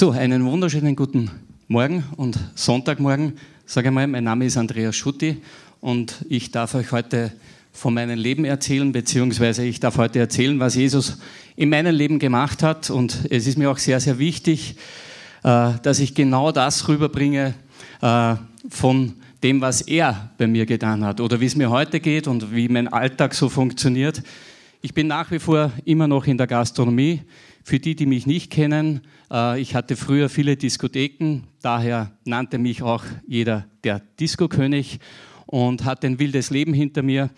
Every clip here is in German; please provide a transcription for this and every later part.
So, einen wunderschönen guten Morgen und Sonntagmorgen. Sage einmal, mein Name ist Andreas Schutti und ich darf euch heute von meinem Leben erzählen, beziehungsweise ich darf heute erzählen, was Jesus in meinem Leben gemacht hat. Und es ist mir auch sehr, sehr wichtig, äh, dass ich genau das rüberbringe äh, von dem, was er bei mir getan hat oder wie es mir heute geht und wie mein Alltag so funktioniert. Ich bin nach wie vor immer noch in der Gastronomie. Für die, die mich nicht kennen, äh, ich hatte früher viele Diskotheken, daher nannte mich auch jeder der Disco-König und hatte ein wildes Leben hinter mir,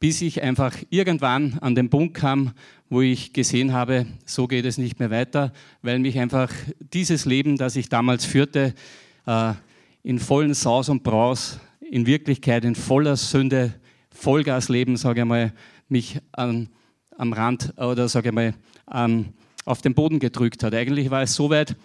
bis ich einfach irgendwann an den Punkt kam, wo ich gesehen habe, so geht es nicht mehr weiter, weil mich einfach dieses Leben, das ich damals führte, äh, in vollen Saus und Braus, in Wirklichkeit in voller Sünde, Vollgasleben, sage ich mal, mich an, am Rand oder sage ich mal, an, auf den Boden gedrückt hat. Eigentlich war es so weit,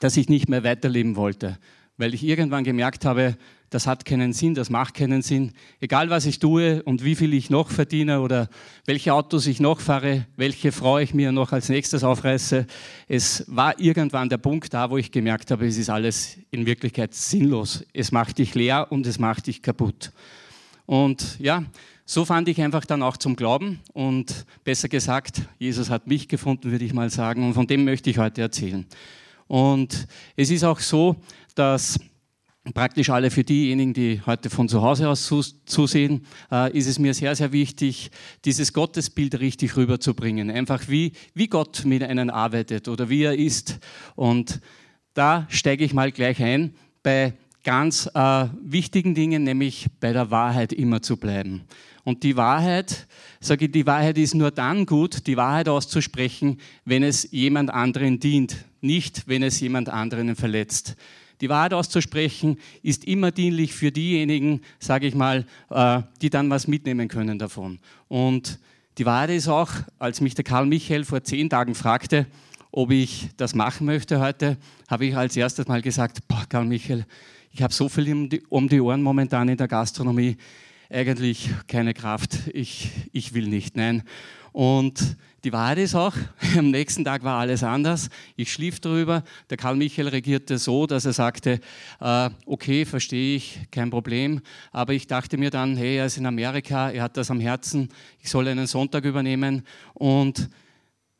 dass ich nicht mehr weiterleben wollte, weil ich irgendwann gemerkt habe, das hat keinen Sinn, das macht keinen Sinn. Egal was ich tue und wie viel ich noch verdiene oder welche Autos ich noch fahre, welche Frau ich mir noch als nächstes aufreiße, es war irgendwann der Punkt da, wo ich gemerkt habe, es ist alles in Wirklichkeit sinnlos. Es macht dich leer und es macht dich kaputt. Und ja, so fand ich einfach dann auch zum Glauben und besser gesagt, Jesus hat mich gefunden, würde ich mal sagen, und von dem möchte ich heute erzählen. Und es ist auch so, dass praktisch alle für diejenigen, die heute von zu Hause aus zusehen, äh, ist es mir sehr, sehr wichtig, dieses Gottesbild richtig rüberzubringen. Einfach wie, wie Gott mit einem arbeitet oder wie er ist. Und da steige ich mal gleich ein bei ganz äh, wichtigen Dingen, nämlich bei der Wahrheit immer zu bleiben. Und die Wahrheit, sage ich, die Wahrheit ist nur dann gut, die Wahrheit auszusprechen, wenn es jemand anderen dient, nicht wenn es jemand anderen verletzt. Die Wahrheit auszusprechen ist immer dienlich für diejenigen, sage ich mal, äh, die dann was mitnehmen können davon. Und die Wahrheit ist auch, als mich der Karl Michael vor zehn Tagen fragte, ob ich das machen möchte heute, habe ich als erstes mal gesagt, boah, Karl Michael, ich habe so viel um die, um die Ohren momentan in der Gastronomie eigentlich keine Kraft, ich, ich will nicht, nein. Und die Wahrheit ist auch, am nächsten Tag war alles anders. Ich schlief darüber. Der Karl Michael regierte so, dass er sagte, äh, okay, verstehe ich, kein Problem. Aber ich dachte mir dann, hey, er ist in Amerika, er hat das am Herzen, ich soll einen Sonntag übernehmen. Und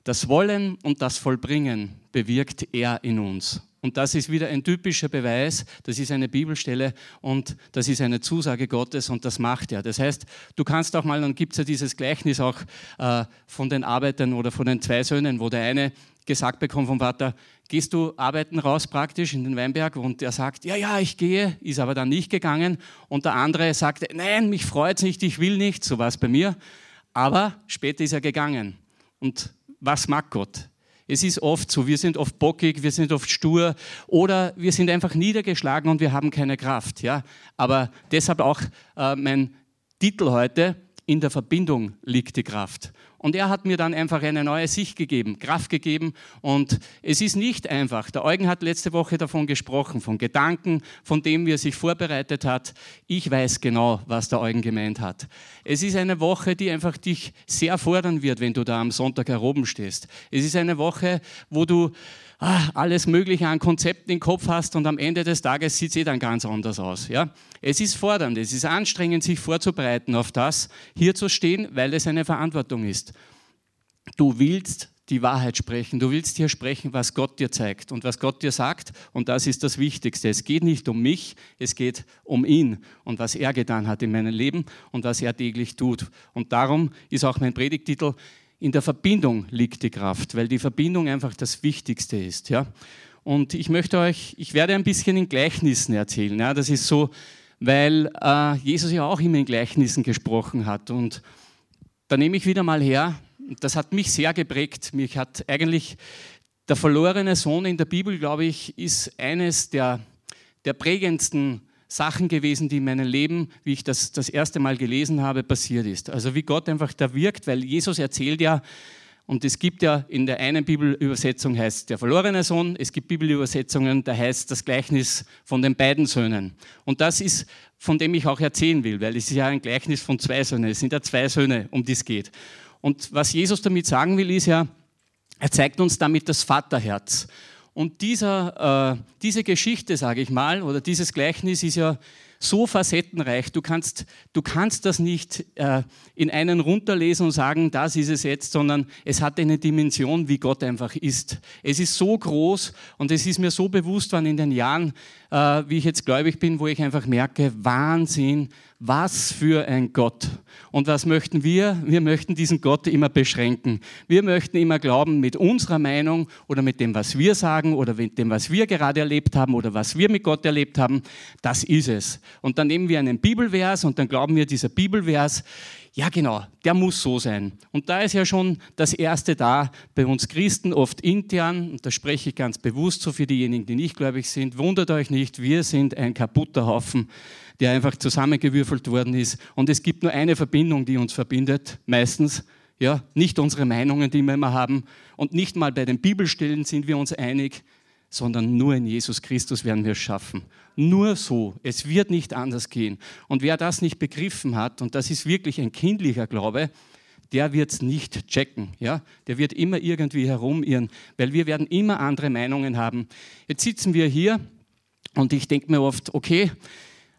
das Wollen und das Vollbringen bewirkt er in uns. Und das ist wieder ein typischer Beweis, das ist eine Bibelstelle und das ist eine Zusage Gottes und das macht er. Das heißt, du kannst auch mal, dann gibt es ja dieses Gleichnis auch äh, von den Arbeitern oder von den zwei Söhnen, wo der eine gesagt bekommt vom Vater, gehst du arbeiten raus praktisch in den Weinberg? Und er sagt, ja, ja, ich gehe, ist aber dann nicht gegangen. Und der andere sagte, nein, mich freut es nicht, ich will nicht, so war es bei mir. Aber später ist er gegangen. Und was mag Gott? Es ist oft so, wir sind oft bockig, wir sind oft stur oder wir sind einfach niedergeschlagen und wir haben keine Kraft. Ja? Aber deshalb auch äh, mein Titel heute, in der Verbindung liegt die Kraft. Und er hat mir dann einfach eine neue Sicht gegeben, Kraft gegeben. Und es ist nicht einfach. Der Eugen hat letzte Woche davon gesprochen, von Gedanken, von dem, wie er sich vorbereitet hat. Ich weiß genau, was der Eugen gemeint hat. Es ist eine Woche, die einfach dich sehr fordern wird, wenn du da am Sonntag heroben stehst. Es ist eine Woche, wo du alles Mögliche an Konzepten im Kopf hast und am Ende des Tages sieht es eh dann ganz anders aus. Ja? Es ist fordernd, es ist anstrengend, sich vorzubereiten auf das, hier zu stehen, weil es eine Verantwortung ist. Du willst die Wahrheit sprechen. Du willst hier sprechen, was Gott dir zeigt und was Gott dir sagt. Und das ist das Wichtigste. Es geht nicht um mich, es geht um ihn und was er getan hat in meinem Leben und was er täglich tut. Und darum ist auch mein Predigtitel in der Verbindung liegt die Kraft, weil die Verbindung einfach das Wichtigste ist. Ja? Und ich möchte euch, ich werde ein bisschen in Gleichnissen erzählen. Ja? Das ist so, weil äh, Jesus ja auch immer in Gleichnissen gesprochen hat. Und da nehme ich wieder mal her, das hat mich sehr geprägt. Mich hat eigentlich der verlorene Sohn in der Bibel, glaube ich, ist eines der, der prägendsten Sachen gewesen, die in meinem Leben, wie ich das das erste Mal gelesen habe, passiert ist. Also wie Gott einfach da wirkt, weil Jesus erzählt ja, und es gibt ja in der einen Bibelübersetzung heißt der verlorene Sohn, es gibt Bibelübersetzungen, da heißt das Gleichnis von den beiden Söhnen. Und das ist, von dem ich auch erzählen will, weil es ist ja ein Gleichnis von zwei Söhnen. Es sind ja zwei Söhne, um die es geht. Und was Jesus damit sagen will, ist ja, er zeigt uns damit das Vaterherz. Und dieser, äh, diese Geschichte, sage ich mal, oder dieses Gleichnis ist ja so facettenreich. Du kannst, du kannst das nicht äh, in einen runterlesen und sagen, das ist es jetzt, sondern es hat eine Dimension, wie Gott einfach ist. Es ist so groß und es ist mir so bewusst worden in den Jahren, äh, wie ich jetzt gläubig bin, wo ich einfach merke, Wahnsinn, was für ein Gott. Und was möchten wir? Wir möchten diesen Gott immer beschränken. Wir möchten immer glauben, mit unserer Meinung oder mit dem, was wir sagen oder mit dem, was wir gerade erlebt haben oder was wir mit Gott erlebt haben, das ist es. Und dann nehmen wir einen Bibelvers und dann glauben wir, dieser Bibelvers, ja genau, der muss so sein. Und da ist ja schon das Erste da, bei uns Christen oft intern, und da spreche ich ganz bewusst so für diejenigen, die nicht gläubig sind, wundert euch nicht, wir sind ein kaputter Haufen der einfach zusammengewürfelt worden ist. Und es gibt nur eine Verbindung, die uns verbindet, meistens. Ja, nicht unsere Meinungen, die wir immer haben. Und nicht mal bei den Bibelstellen sind wir uns einig, sondern nur in Jesus Christus werden wir es schaffen. Nur so. Es wird nicht anders gehen. Und wer das nicht begriffen hat, und das ist wirklich ein kindlicher Glaube, der wird es nicht checken. Ja? Der wird immer irgendwie herumirren, weil wir werden immer andere Meinungen haben. Jetzt sitzen wir hier und ich denke mir oft, okay,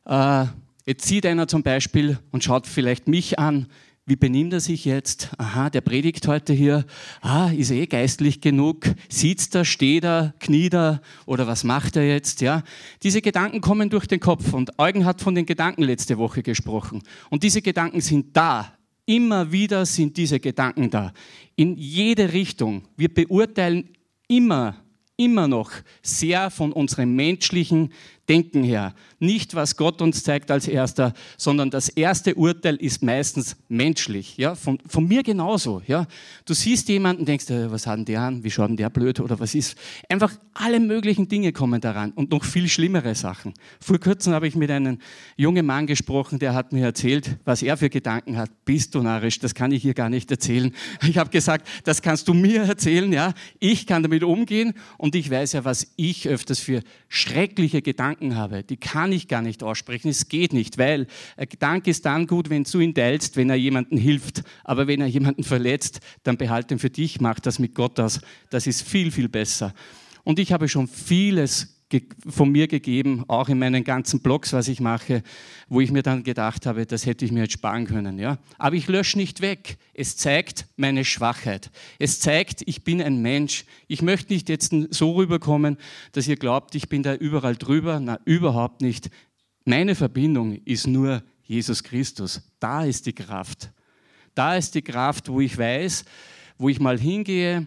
äh, jetzt sieht einer zum Beispiel und schaut vielleicht mich an, wie benimmt er sich jetzt? Aha, der predigt heute hier. Ah, ist eh geistlich genug? Sitzt er, steht er, kniet er oder was macht er jetzt? Ja, diese Gedanken kommen durch den Kopf und Eugen hat von den Gedanken letzte Woche gesprochen. Und diese Gedanken sind da. Immer wieder sind diese Gedanken da. In jede Richtung. Wir beurteilen immer, immer noch sehr von unserem menschlichen Denken her. Nicht, was Gott uns zeigt als erster, sondern das erste Urteil ist meistens menschlich. Ja? Von, von mir genauso. Ja? Du siehst jemanden, denkst, äh, was hat denn der an? Wie schaut denn der blöd? Oder was ist? Einfach alle möglichen Dinge kommen daran und noch viel schlimmere Sachen. Vor kurzem habe ich mit einem jungen Mann gesprochen, der hat mir erzählt, was er für Gedanken hat. Bist du narrisch? Das kann ich hier gar nicht erzählen. Ich habe gesagt, das kannst du mir erzählen. Ja? Ich kann damit umgehen und ich weiß ja, was ich öfters für schreckliche Gedanken habe, die kann ich gar nicht aussprechen. Es geht nicht, weil ein Gedanke ist dann gut, wenn du ihn teilst, wenn er jemandem hilft. Aber wenn er jemanden verletzt, dann behalte ihn für dich, mach das mit Gott aus. Das ist viel, viel besser. Und ich habe schon vieles von mir gegeben, auch in meinen ganzen Blogs, was ich mache, wo ich mir dann gedacht habe, das hätte ich mir jetzt sparen können. Ja? Aber ich lösche nicht weg. Es zeigt meine Schwachheit. Es zeigt, ich bin ein Mensch. Ich möchte nicht jetzt so rüberkommen, dass ihr glaubt, ich bin da überall drüber. Na, überhaupt nicht. Meine Verbindung ist nur Jesus Christus. Da ist die Kraft. Da ist die Kraft, wo ich weiß, wo ich mal hingehe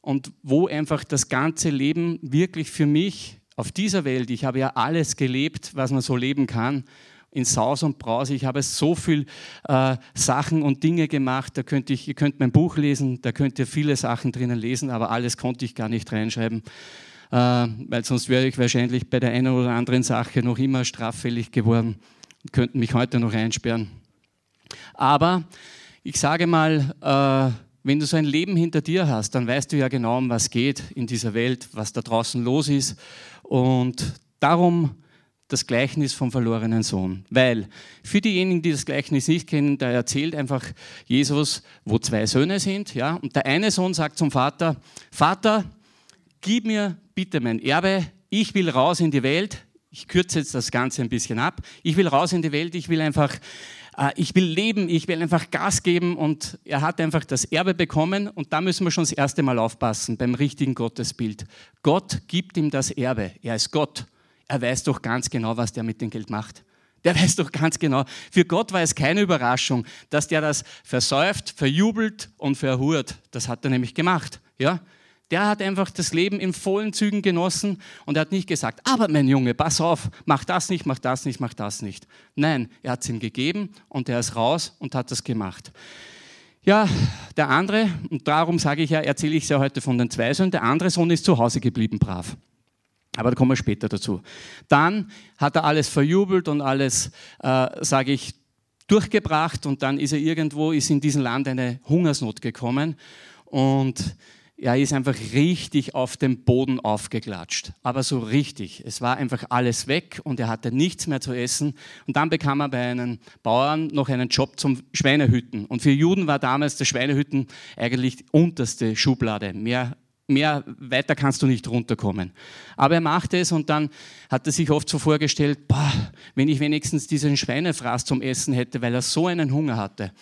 und wo einfach das ganze Leben wirklich für mich auf dieser Welt, ich habe ja alles gelebt, was man so leben kann, in Saus und Braus. Ich habe so viele äh, Sachen und Dinge gemacht. Da könnt ich, ihr könnt mein Buch lesen, da könnt ihr viele Sachen drinnen lesen, aber alles konnte ich gar nicht reinschreiben, äh, weil sonst wäre ich wahrscheinlich bei der einen oder anderen Sache noch immer straffällig geworden und könnten mich heute noch einsperren. Aber ich sage mal, äh, wenn du so ein Leben hinter dir hast, dann weißt du ja genau, um was geht in dieser Welt, was da draußen los ist. Und darum das Gleichnis vom verlorenen Sohn. Weil für diejenigen, die das Gleichnis nicht kennen, da erzählt einfach Jesus, wo zwei Söhne sind. Ja? Und der eine Sohn sagt zum Vater, Vater, gib mir bitte mein Erbe, ich will raus in die Welt. Ich kürze jetzt das Ganze ein bisschen ab. Ich will raus in die Welt, ich will einfach ich will leben, ich will einfach Gas geben und er hat einfach das Erbe bekommen und da müssen wir schon das erste Mal aufpassen beim richtigen Gottesbild. Gott gibt ihm das Erbe, er ist Gott. Er weiß doch ganz genau, was der mit dem Geld macht. Der weiß doch ganz genau. Für Gott war es keine Überraschung, dass der das versäuft, verjubelt und verhurt. Das hat er nämlich gemacht. Ja? Der hat einfach das Leben in vollen Zügen genossen und er hat nicht gesagt, aber mein Junge, pass auf, mach das nicht, mach das nicht, mach das nicht. Nein, er hat es ihm gegeben und er ist raus und hat das gemacht. Ja, der andere, und darum sage ich ja, erzähle ich es ja heute von den zwei Söhnen, der andere Sohn ist zu Hause geblieben, brav. Aber da kommen wir später dazu. Dann hat er alles verjubelt und alles, äh, sage ich, durchgebracht und dann ist er irgendwo, ist in diesem Land eine Hungersnot gekommen und er ist einfach richtig auf dem Boden aufgeklatscht. Aber so richtig. Es war einfach alles weg und er hatte nichts mehr zu essen. Und dann bekam er bei einem Bauern noch einen Job zum Schweinehütten. Und für Juden war damals das Schweinehütten eigentlich die unterste Schublade. Mehr mehr weiter kannst du nicht runterkommen. Aber er macht es und dann hat er sich oft so vorgestellt, boah, wenn ich wenigstens diesen Schweinefraß zum Essen hätte, weil er so einen Hunger hatte.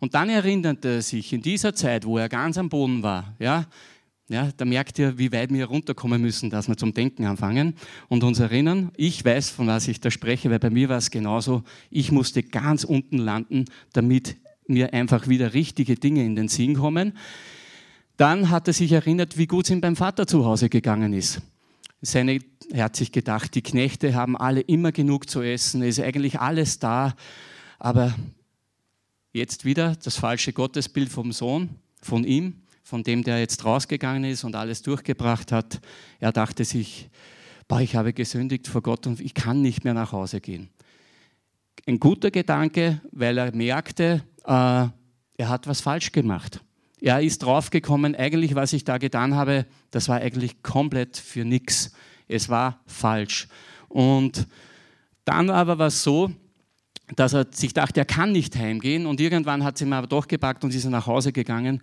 Und dann erinnerte er sich in dieser Zeit, wo er ganz am Boden war, ja, ja, da merkt ihr, wie weit wir runterkommen müssen, dass wir zum Denken anfangen und uns erinnern. Ich weiß, von was ich da spreche, weil bei mir war es genauso. Ich musste ganz unten landen, damit mir einfach wieder richtige Dinge in den Sinn kommen. Dann hat er sich erinnert, wie gut es ihm beim Vater zu Hause gegangen ist. Seine, er hat sich gedacht, die Knechte haben alle immer genug zu essen, es ist eigentlich alles da. Aber jetzt wieder das falsche Gottesbild vom Sohn, von ihm, von dem, der jetzt rausgegangen ist und alles durchgebracht hat. Er dachte sich, boah, ich habe gesündigt vor Gott und ich kann nicht mehr nach Hause gehen. Ein guter Gedanke, weil er merkte, äh, er hat was falsch gemacht. Er ist draufgekommen, eigentlich, was ich da getan habe, das war eigentlich komplett für nichts. Es war falsch. Und dann aber war es so, dass er sich dachte, er kann nicht heimgehen und irgendwann hat es ihm aber doch gepackt und ist nach Hause gegangen.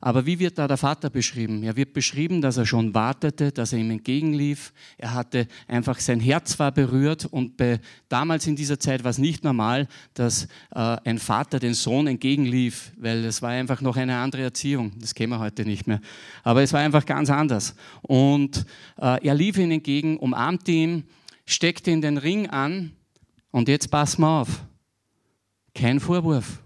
Aber wie wird da der Vater beschrieben? Er wird beschrieben, dass er schon wartete, dass er ihm entgegenlief. Er hatte einfach sein Herz war berührt und bei, damals in dieser Zeit war es nicht normal, dass äh, ein Vater den Sohn entgegenlief, weil es war einfach noch eine andere Erziehung. Das kennen wir heute nicht mehr. Aber es war einfach ganz anders. Und äh, er lief ihm entgegen, umarmte ihn, steckte ihn den Ring an und jetzt pass mal auf. Kein Vorwurf.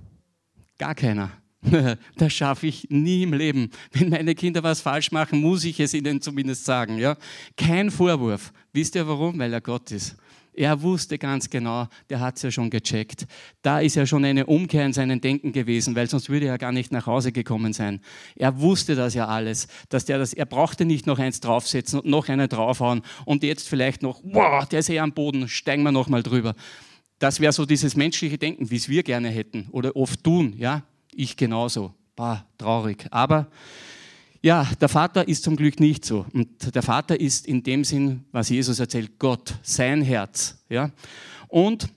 Gar keiner. Das schaffe ich nie im Leben. Wenn meine Kinder was falsch machen, muss ich es ihnen zumindest sagen. Ja? Kein Vorwurf. Wisst ihr warum? Weil er Gott ist. Er wusste ganz genau, der hat es ja schon gecheckt. Da ist ja schon eine Umkehr in seinem Denken gewesen, weil sonst würde er gar nicht nach Hause gekommen sein. Er wusste das ja alles, dass der das, er brauchte nicht noch eins draufsetzen und noch einen draufhauen und jetzt vielleicht noch, wow, der ist eh am Boden, steigen wir noch mal drüber. Das wäre so dieses menschliche Denken, wie es wir gerne hätten oder oft tun, ja. Ich genauso. Bah, traurig. Aber ja, der Vater ist zum Glück nicht so. Und der Vater ist in dem Sinn, was Jesus erzählt, Gott, sein Herz. Ja? Und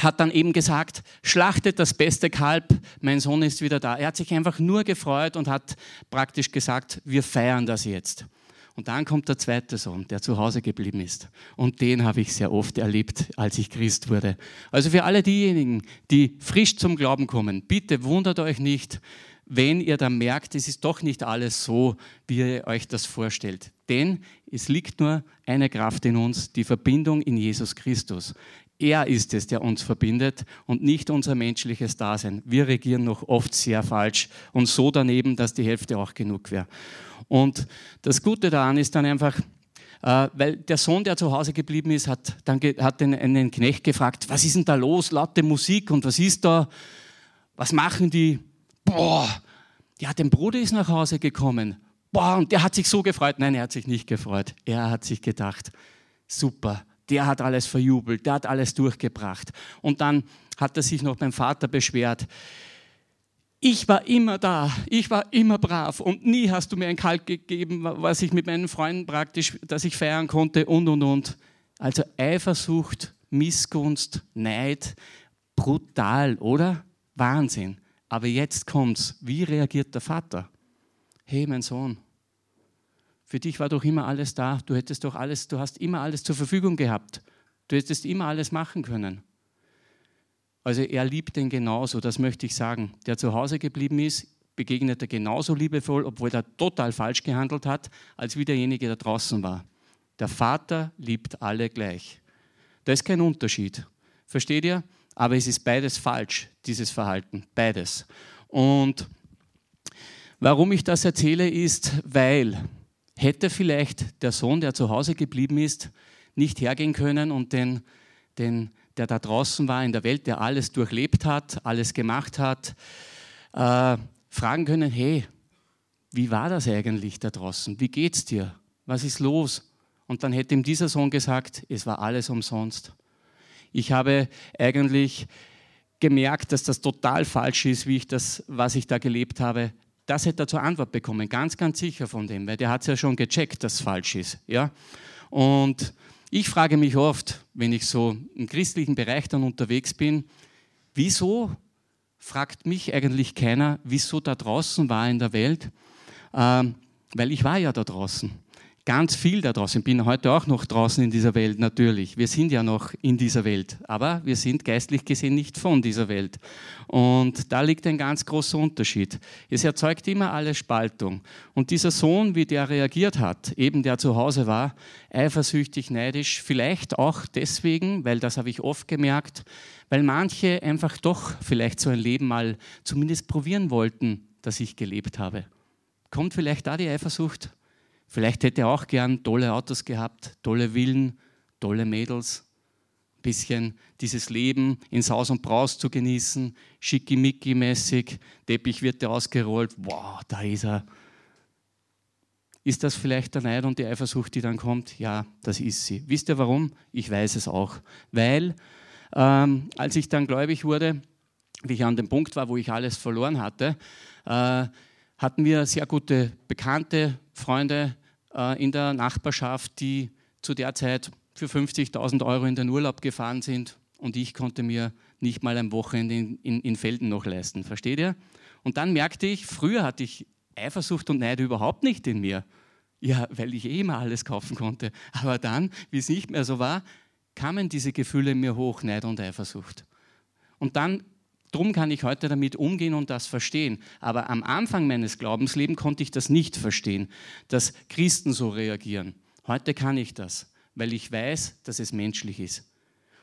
hat dann eben gesagt, schlachtet das beste Kalb, mein Sohn ist wieder da. Er hat sich einfach nur gefreut und hat praktisch gesagt, wir feiern das jetzt. Und dann kommt der zweite Sohn, der zu Hause geblieben ist. Und den habe ich sehr oft erlebt, als ich Christ wurde. Also für alle diejenigen, die frisch zum Glauben kommen, bitte wundert euch nicht, wenn ihr dann merkt, es ist doch nicht alles so, wie ihr euch das vorstellt. Denn es liegt nur eine Kraft in uns, die Verbindung in Jesus Christus. Er ist es, der uns verbindet und nicht unser menschliches Dasein. Wir regieren noch oft sehr falsch und so daneben, dass die Hälfte auch genug wäre. Und das Gute daran ist dann einfach, äh, weil der Sohn, der zu Hause geblieben ist, hat dann hat den, einen Knecht gefragt, was ist denn da los? Laute Musik und was ist da? Was machen die? Boah, ja, der Bruder ist nach Hause gekommen. Boah, und der hat sich so gefreut. Nein, er hat sich nicht gefreut. Er hat sich gedacht, super, der hat alles verjubelt, der hat alles durchgebracht. Und dann hat er sich noch beim Vater beschwert ich war immer da, ich war immer brav und nie hast du mir ein Kalk gegeben, was ich mit meinen Freunden praktisch, dass ich feiern konnte und und und. Also Eifersucht, Missgunst, Neid, brutal, oder? Wahnsinn. Aber jetzt kommt's. Wie reagiert der Vater? Hey, mein Sohn, für dich war doch immer alles da. Du hättest doch alles, du hast immer alles zur Verfügung gehabt. Du hättest immer alles machen können. Also er liebt den genauso, das möchte ich sagen. Der zu Hause geblieben ist, begegnet er genauso liebevoll, obwohl er total falsch gehandelt hat, als wie derjenige, der draußen war. Der Vater liebt alle gleich. Da ist kein Unterschied. Versteht ihr? Aber es ist beides falsch, dieses Verhalten. Beides. Und warum ich das erzähle, ist, weil hätte vielleicht der Sohn, der zu Hause geblieben ist, nicht hergehen können und den, den der da draußen war in der Welt, der alles durchlebt hat, alles gemacht hat, äh, fragen können, hey, wie war das eigentlich da draußen? Wie geht's dir? Was ist los? Und dann hätte ihm dieser Sohn gesagt, es war alles umsonst. Ich habe eigentlich gemerkt, dass das total falsch ist, wie ich das, was ich da gelebt habe. Das hätte er zur Antwort bekommen, ganz, ganz sicher von dem, weil der hat es ja schon gecheckt, dass es falsch ist. Ja? Und ich frage mich oft, wenn ich so im christlichen Bereich dann unterwegs bin, wieso fragt mich eigentlich keiner, wieso da draußen war in der Welt. Ähm, weil ich war ja da draußen ganz viel da draußen. Ich bin heute auch noch draußen in dieser Welt, natürlich. Wir sind ja noch in dieser Welt, aber wir sind geistlich gesehen nicht von dieser Welt. Und da liegt ein ganz großer Unterschied. Es erzeugt immer alle Spaltung. Und dieser Sohn, wie der reagiert hat, eben der zu Hause war, eifersüchtig, neidisch, vielleicht auch deswegen, weil das habe ich oft gemerkt, weil manche einfach doch vielleicht so ein Leben mal zumindest probieren wollten, dass ich gelebt habe. Kommt vielleicht da die Eifersucht? Vielleicht hätte er auch gern tolle Autos gehabt, tolle Villen, tolle Mädels, ein bisschen dieses Leben in Saus und Braus zu genießen, schickimicki-mäßig, Teppich wird dir ausgerollt, wow, da ist er. Ist das vielleicht der Neid und die Eifersucht, die dann kommt? Ja, das ist sie. Wisst ihr warum? Ich weiß es auch. Weil, ähm, als ich dann gläubig wurde, wie ich an dem Punkt war, wo ich alles verloren hatte, äh, hatten wir sehr gute Bekannte, Freunde äh, in der Nachbarschaft, die zu der Zeit für 50.000 Euro in den Urlaub gefahren sind und ich konnte mir nicht mal ein Wochenende in, in, in Felden noch leisten. Versteht ihr? Und dann merkte ich, früher hatte ich Eifersucht und Neid überhaupt nicht in mir. Ja, weil ich eh immer alles kaufen konnte. Aber dann, wie es nicht mehr so war, kamen diese Gefühle in mir hoch, Neid und Eifersucht. Und dann Drum kann ich heute damit umgehen und das verstehen. Aber am Anfang meines Glaubenslebens konnte ich das nicht verstehen, dass Christen so reagieren. Heute kann ich das, weil ich weiß, dass es menschlich ist.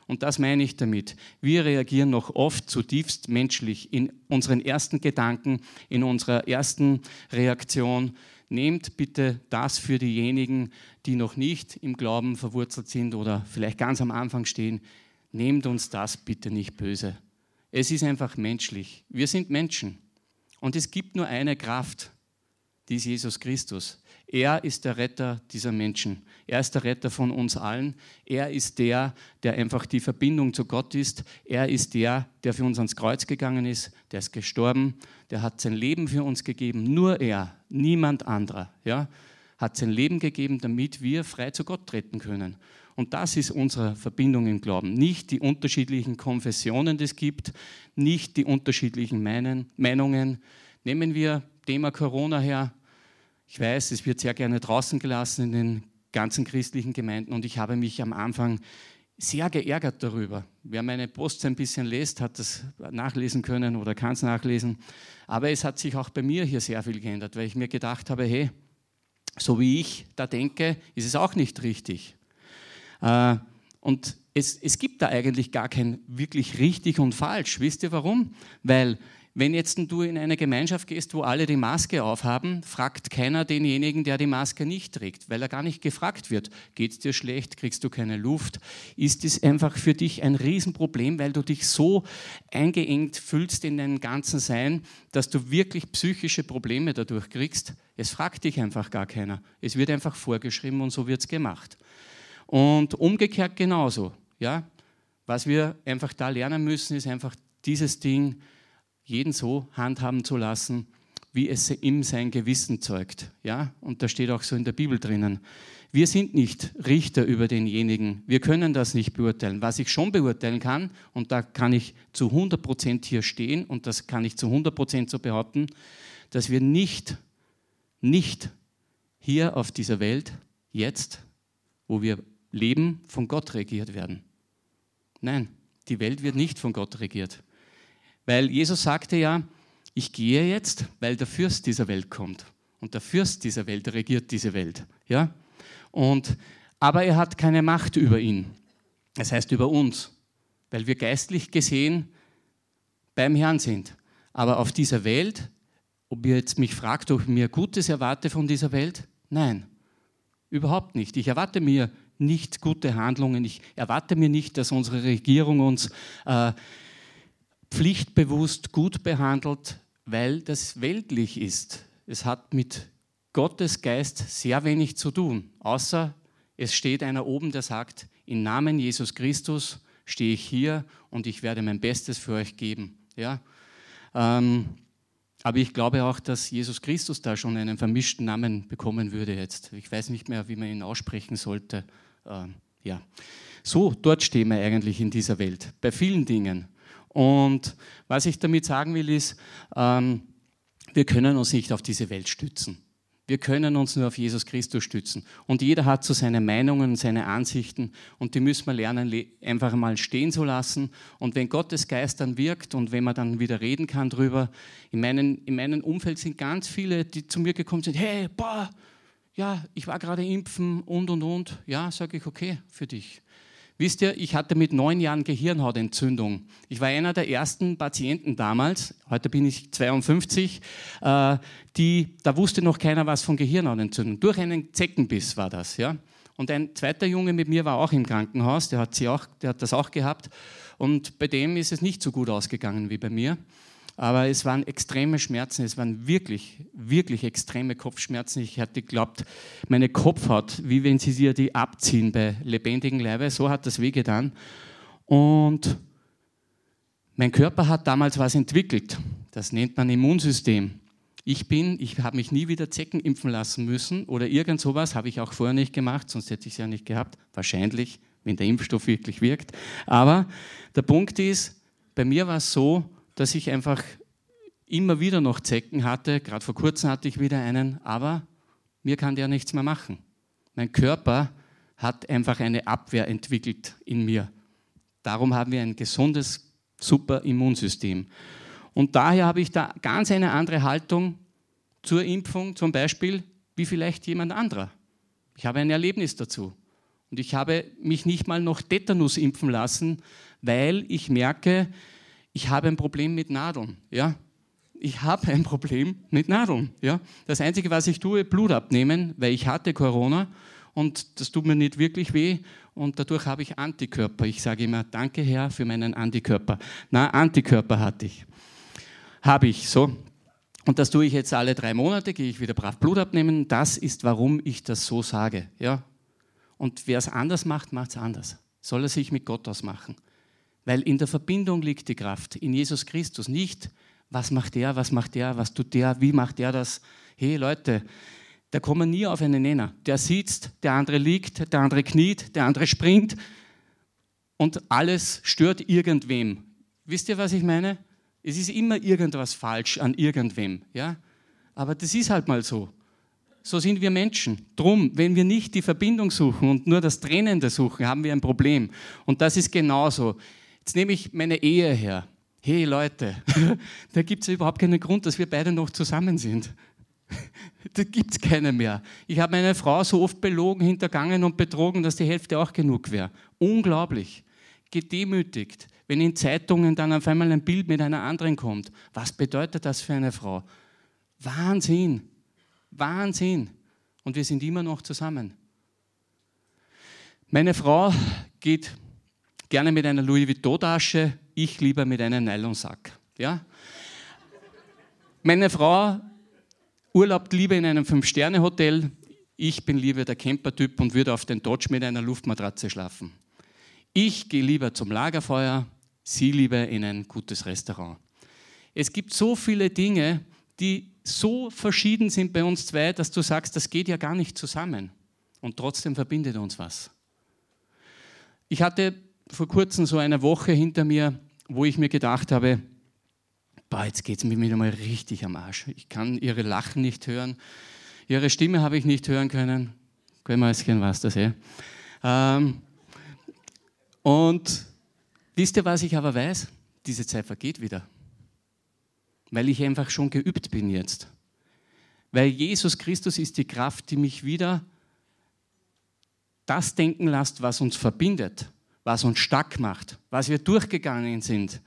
Und das meine ich damit. Wir reagieren noch oft zutiefst menschlich in unseren ersten Gedanken, in unserer ersten Reaktion. Nehmt bitte das für diejenigen, die noch nicht im Glauben verwurzelt sind oder vielleicht ganz am Anfang stehen. Nehmt uns das bitte nicht böse. Es ist einfach menschlich. Wir sind Menschen. Und es gibt nur eine Kraft, die ist Jesus Christus. Er ist der Retter dieser Menschen. Er ist der Retter von uns allen. Er ist der, der einfach die Verbindung zu Gott ist. Er ist der, der für uns ans Kreuz gegangen ist. Der ist gestorben. Der hat sein Leben für uns gegeben. Nur er, niemand anderer. Ja, hat sein Leben gegeben, damit wir frei zu Gott treten können. Und das ist unsere Verbindung im Glauben. Nicht die unterschiedlichen Konfessionen, die es gibt, nicht die unterschiedlichen Meinungen. Nehmen wir Thema Corona her. Ich weiß, es wird sehr gerne draußen gelassen in den ganzen christlichen Gemeinden und ich habe mich am Anfang sehr geärgert darüber. Wer meine Posts ein bisschen liest, hat das nachlesen können oder kann es nachlesen. Aber es hat sich auch bei mir hier sehr viel geändert, weil ich mir gedacht habe, hey, so wie ich da denke, ist es auch nicht richtig. Äh, und es, es gibt da eigentlich gar kein wirklich richtig und falsch. Wisst ihr warum? Weil wenn jetzt du in eine Gemeinschaft gehst, wo alle die Maske aufhaben, fragt keiner denjenigen, der die Maske nicht trägt, weil er gar nicht gefragt wird. Geht es dir schlecht? Kriegst du keine Luft? Ist es einfach für dich ein Riesenproblem, weil du dich so eingeengt fühlst in deinem ganzen Sein, dass du wirklich psychische Probleme dadurch kriegst? Es fragt dich einfach gar keiner. Es wird einfach vorgeschrieben und so wird es gemacht. Und umgekehrt genauso. Ja? Was wir einfach da lernen müssen, ist einfach dieses Ding, jeden so handhaben zu lassen, wie es ihm sein Gewissen zeugt. Ja? Und da steht auch so in der Bibel drinnen. Wir sind nicht Richter über denjenigen. Wir können das nicht beurteilen. Was ich schon beurteilen kann, und da kann ich zu 100 Prozent hier stehen, und das kann ich zu 100 Prozent so behaupten, dass wir nicht, nicht hier auf dieser Welt jetzt, wo wir Leben von Gott regiert werden. Nein, die Welt wird nicht von Gott regiert. Weil Jesus sagte ja, ich gehe jetzt, weil der Fürst dieser Welt kommt. Und der Fürst dieser Welt regiert diese Welt. Ja? Und, aber er hat keine Macht über ihn. Das heißt über uns, weil wir geistlich gesehen beim Herrn sind. Aber auf dieser Welt, ob ihr jetzt mich fragt, ob ich mir Gutes erwarte von dieser Welt? Nein, überhaupt nicht. Ich erwarte mir nicht gute Handlungen. Ich erwarte mir nicht, dass unsere Regierung uns äh, pflichtbewusst gut behandelt, weil das weltlich ist. Es hat mit Gottes Geist sehr wenig zu tun, außer es steht einer oben, der sagt, im Namen Jesus Christus stehe ich hier und ich werde mein Bestes für euch geben. Ja? Ähm, aber ich glaube auch, dass Jesus Christus da schon einen vermischten Namen bekommen würde jetzt. Ich weiß nicht mehr, wie man ihn aussprechen sollte. Ähm, ja. So, dort stehen wir eigentlich in dieser Welt, bei vielen Dingen. Und was ich damit sagen will, ist, ähm, wir können uns nicht auf diese Welt stützen. Wir können uns nur auf Jesus Christus stützen. Und jeder hat so seine Meinungen, seine Ansichten und die müssen wir lernen, einfach mal stehen zu lassen. Und wenn Gottes Geist dann wirkt und wenn man dann wieder reden kann drüber, in meinem in meinen Umfeld sind ganz viele, die zu mir gekommen sind, hey, boah, ja, ich war gerade impfen und und und. Ja, sage ich, okay, für dich. Wisst ihr, ich hatte mit neun Jahren Gehirnhautentzündung. Ich war einer der ersten Patienten damals, heute bin ich 52, äh, die, da wusste noch keiner was von Gehirnhautentzündung. Durch einen Zeckenbiss war das. Ja? Und ein zweiter Junge mit mir war auch im Krankenhaus, der hat, sie auch, der hat das auch gehabt. Und bei dem ist es nicht so gut ausgegangen wie bei mir. Aber es waren extreme Schmerzen, es waren wirklich, wirklich extreme Kopfschmerzen. Ich hatte geglaubt, meine Kopfhaut, wie wenn sie sie die abziehen bei lebendigen Leibe, so hat das wehgetan. Und mein Körper hat damals was entwickelt. Das nennt man Immunsystem. Ich bin, ich habe mich nie wieder Zecken impfen lassen müssen oder irgend sowas, habe ich auch vorher nicht gemacht, sonst hätte ich es ja nicht gehabt. Wahrscheinlich, wenn der Impfstoff wirklich wirkt. Aber der Punkt ist, bei mir war es so, dass ich einfach immer wieder noch Zecken hatte. Gerade vor kurzem hatte ich wieder einen, aber mir kann der nichts mehr machen. Mein Körper hat einfach eine Abwehr entwickelt in mir. Darum haben wir ein gesundes, super Immunsystem. Und daher habe ich da ganz eine andere Haltung zur Impfung, zum Beispiel, wie vielleicht jemand anderer. Ich habe ein Erlebnis dazu. Und ich habe mich nicht mal noch Tetanus impfen lassen, weil ich merke, ich habe ein Problem mit Nadeln. Ja? Ich habe ein Problem mit Nadeln. Ja? Das Einzige, was ich tue, Blut abnehmen, weil ich hatte Corona und das tut mir nicht wirklich weh und dadurch habe ich Antikörper. Ich sage immer, danke Herr für meinen Antikörper. Na, Antikörper hatte ich. Habe ich, so. Und das tue ich jetzt alle drei Monate, gehe ich wieder brav Blut abnehmen. Das ist, warum ich das so sage. Ja? Und wer es anders macht, macht es anders. Soll er sich mit Gott ausmachen. Weil in der Verbindung liegt die Kraft, in Jesus Christus. Nicht, was macht der, was macht der, was tut der, wie macht der das. Hey Leute, da kommen nie auf einen Nenner. Der sitzt, der andere liegt, der andere kniet, der andere springt und alles stört irgendwem. Wisst ihr, was ich meine? Es ist immer irgendwas falsch an irgendwem. Ja? Aber das ist halt mal so. So sind wir Menschen. Drum, wenn wir nicht die Verbindung suchen und nur das Trennende suchen, haben wir ein Problem. Und das ist genauso. Jetzt nehme ich meine Ehe her. Hey Leute, da gibt es überhaupt keinen Grund, dass wir beide noch zusammen sind. Da gibt es keine mehr. Ich habe meine Frau so oft belogen, hintergangen und betrogen, dass die Hälfte auch genug wäre. Unglaublich. Gedemütigt, wenn in Zeitungen dann auf einmal ein Bild mit einer anderen kommt. Was bedeutet das für eine Frau? Wahnsinn. Wahnsinn. Und wir sind immer noch zusammen. Meine Frau geht gerne mit einer Louis Vuitton-Tasche, ich lieber mit einem Nylonsack. Ja? Meine Frau urlaubt lieber in einem Fünf-Sterne-Hotel, ich bin lieber der Camper-Typ und würde auf den Dodge mit einer Luftmatratze schlafen. Ich gehe lieber zum Lagerfeuer, sie lieber in ein gutes Restaurant. Es gibt so viele Dinge, die so verschieden sind bei uns zwei, dass du sagst, das geht ja gar nicht zusammen. Und trotzdem verbindet uns was. Ich hatte vor kurzem so eine Woche hinter mir, wo ich mir gedacht habe, boah, jetzt geht es mir wieder mal richtig am Arsch. Ich kann ihre Lachen nicht hören, ihre Stimme habe ich nicht hören können. Jetzt gehen, was das eh. Ähm, und wisst ihr, was ich aber weiß? Diese Zeit vergeht wieder. Weil ich einfach schon geübt bin jetzt. Weil Jesus Christus ist die Kraft, die mich wieder das denken lässt, was uns verbindet was uns stark macht, was wir durchgegangen sind.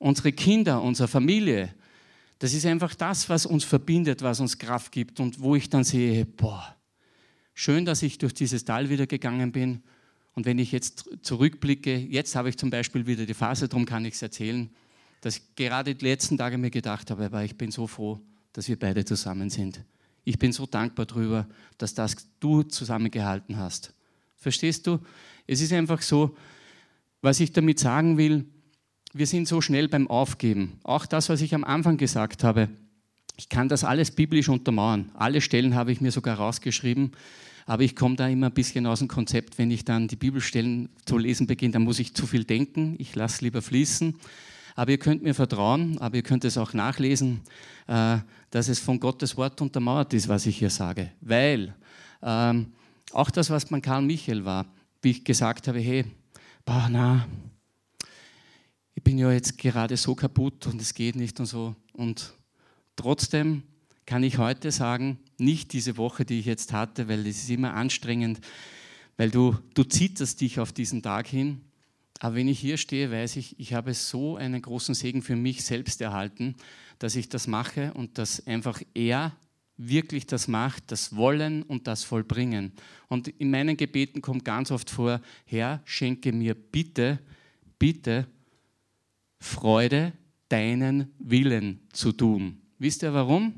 Unsere Kinder, unsere Familie, das ist einfach das, was uns verbindet, was uns Kraft gibt und wo ich dann sehe, boah, schön, dass ich durch dieses Tal wieder gegangen bin. Und wenn ich jetzt zurückblicke, jetzt habe ich zum Beispiel wieder die Phase, darum kann ich es erzählen, dass ich gerade die letzten Tage mir gedacht habe, aber ich bin so froh, dass wir beide zusammen sind. Ich bin so dankbar darüber, dass das du zusammengehalten hast. Verstehst du? Es ist einfach so, was ich damit sagen will, wir sind so schnell beim Aufgeben. Auch das, was ich am Anfang gesagt habe. Ich kann das alles biblisch untermauern. Alle Stellen habe ich mir sogar rausgeschrieben, aber ich komme da immer ein bisschen aus dem Konzept, wenn ich dann die Bibelstellen zu lesen beginne, dann muss ich zu viel denken. Ich lasse lieber fließen. aber ihr könnt mir vertrauen, aber ihr könnt es auch nachlesen, äh, dass es von Gottes Wort untermauert ist, was ich hier sage. Weil ähm, auch das, was man Karl Michael war, wie ich gesagt habe, hey, bah, na, ich bin ja jetzt gerade so kaputt und es geht nicht und so. Und trotzdem kann ich heute sagen, nicht diese Woche, die ich jetzt hatte, weil es ist immer anstrengend, weil du, du zitterst dich auf diesen Tag hin. Aber wenn ich hier stehe, weiß ich, ich habe so einen großen Segen für mich selbst erhalten, dass ich das mache und dass einfach er wirklich das macht, das Wollen und das Vollbringen. Und in meinen Gebeten kommt ganz oft vor, Herr, schenke mir bitte, bitte Freude, deinen Willen zu tun. Wisst ihr warum?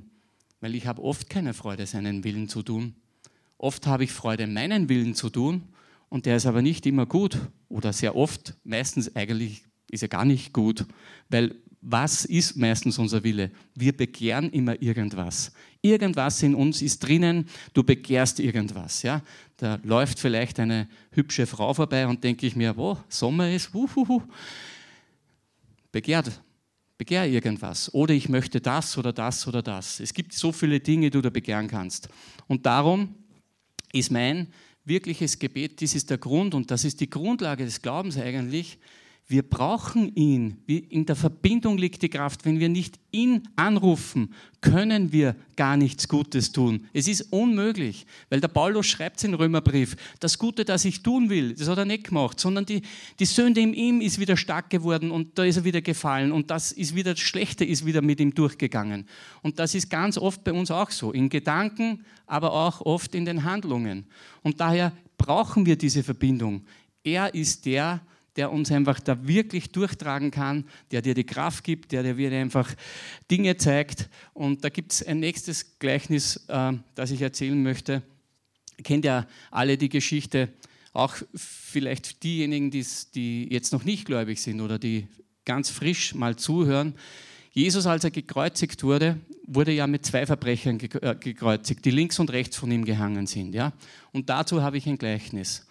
Weil ich habe oft keine Freude, seinen Willen zu tun. Oft habe ich Freude, meinen Willen zu tun und der ist aber nicht immer gut oder sehr oft, meistens eigentlich ist er gar nicht gut, weil was ist meistens unser Wille? Wir begehren immer irgendwas. Irgendwas in uns ist drinnen, du begehrst irgendwas. Ja? Da läuft vielleicht eine hübsche Frau vorbei und denke ich mir, wo, Sommer ist, wuhuhu. begehrt, begehr irgendwas. Oder ich möchte das oder das oder das. Es gibt so viele Dinge, die du da begehren kannst. Und darum ist mein wirkliches Gebet, dies ist der Grund und das ist die Grundlage des Glaubens eigentlich, wir brauchen ihn. In der Verbindung liegt die Kraft. Wenn wir nicht ihn anrufen, können wir gar nichts Gutes tun. Es ist unmöglich, weil der Paulus schreibt es in Römerbrief, das Gute, das ich tun will, das hat er nicht gemacht, sondern die, die Sünde in ihm ist wieder stark geworden und da ist er wieder gefallen und das ist wieder, das Schlechte ist wieder mit ihm durchgegangen. Und das ist ganz oft bei uns auch so, in Gedanken, aber auch oft in den Handlungen. Und daher brauchen wir diese Verbindung. Er ist der, der uns einfach da wirklich durchtragen kann, der dir die Kraft gibt, der dir einfach Dinge zeigt. Und da gibt es ein nächstes Gleichnis, äh, das ich erzählen möchte. Ihr kennt ja alle die Geschichte, auch vielleicht diejenigen, die jetzt noch nicht gläubig sind oder die ganz frisch mal zuhören. Jesus, als er gekreuzigt wurde, wurde ja mit zwei Verbrechern äh, gekreuzigt, die links und rechts von ihm gehangen sind. Ja? Und dazu habe ich ein Gleichnis.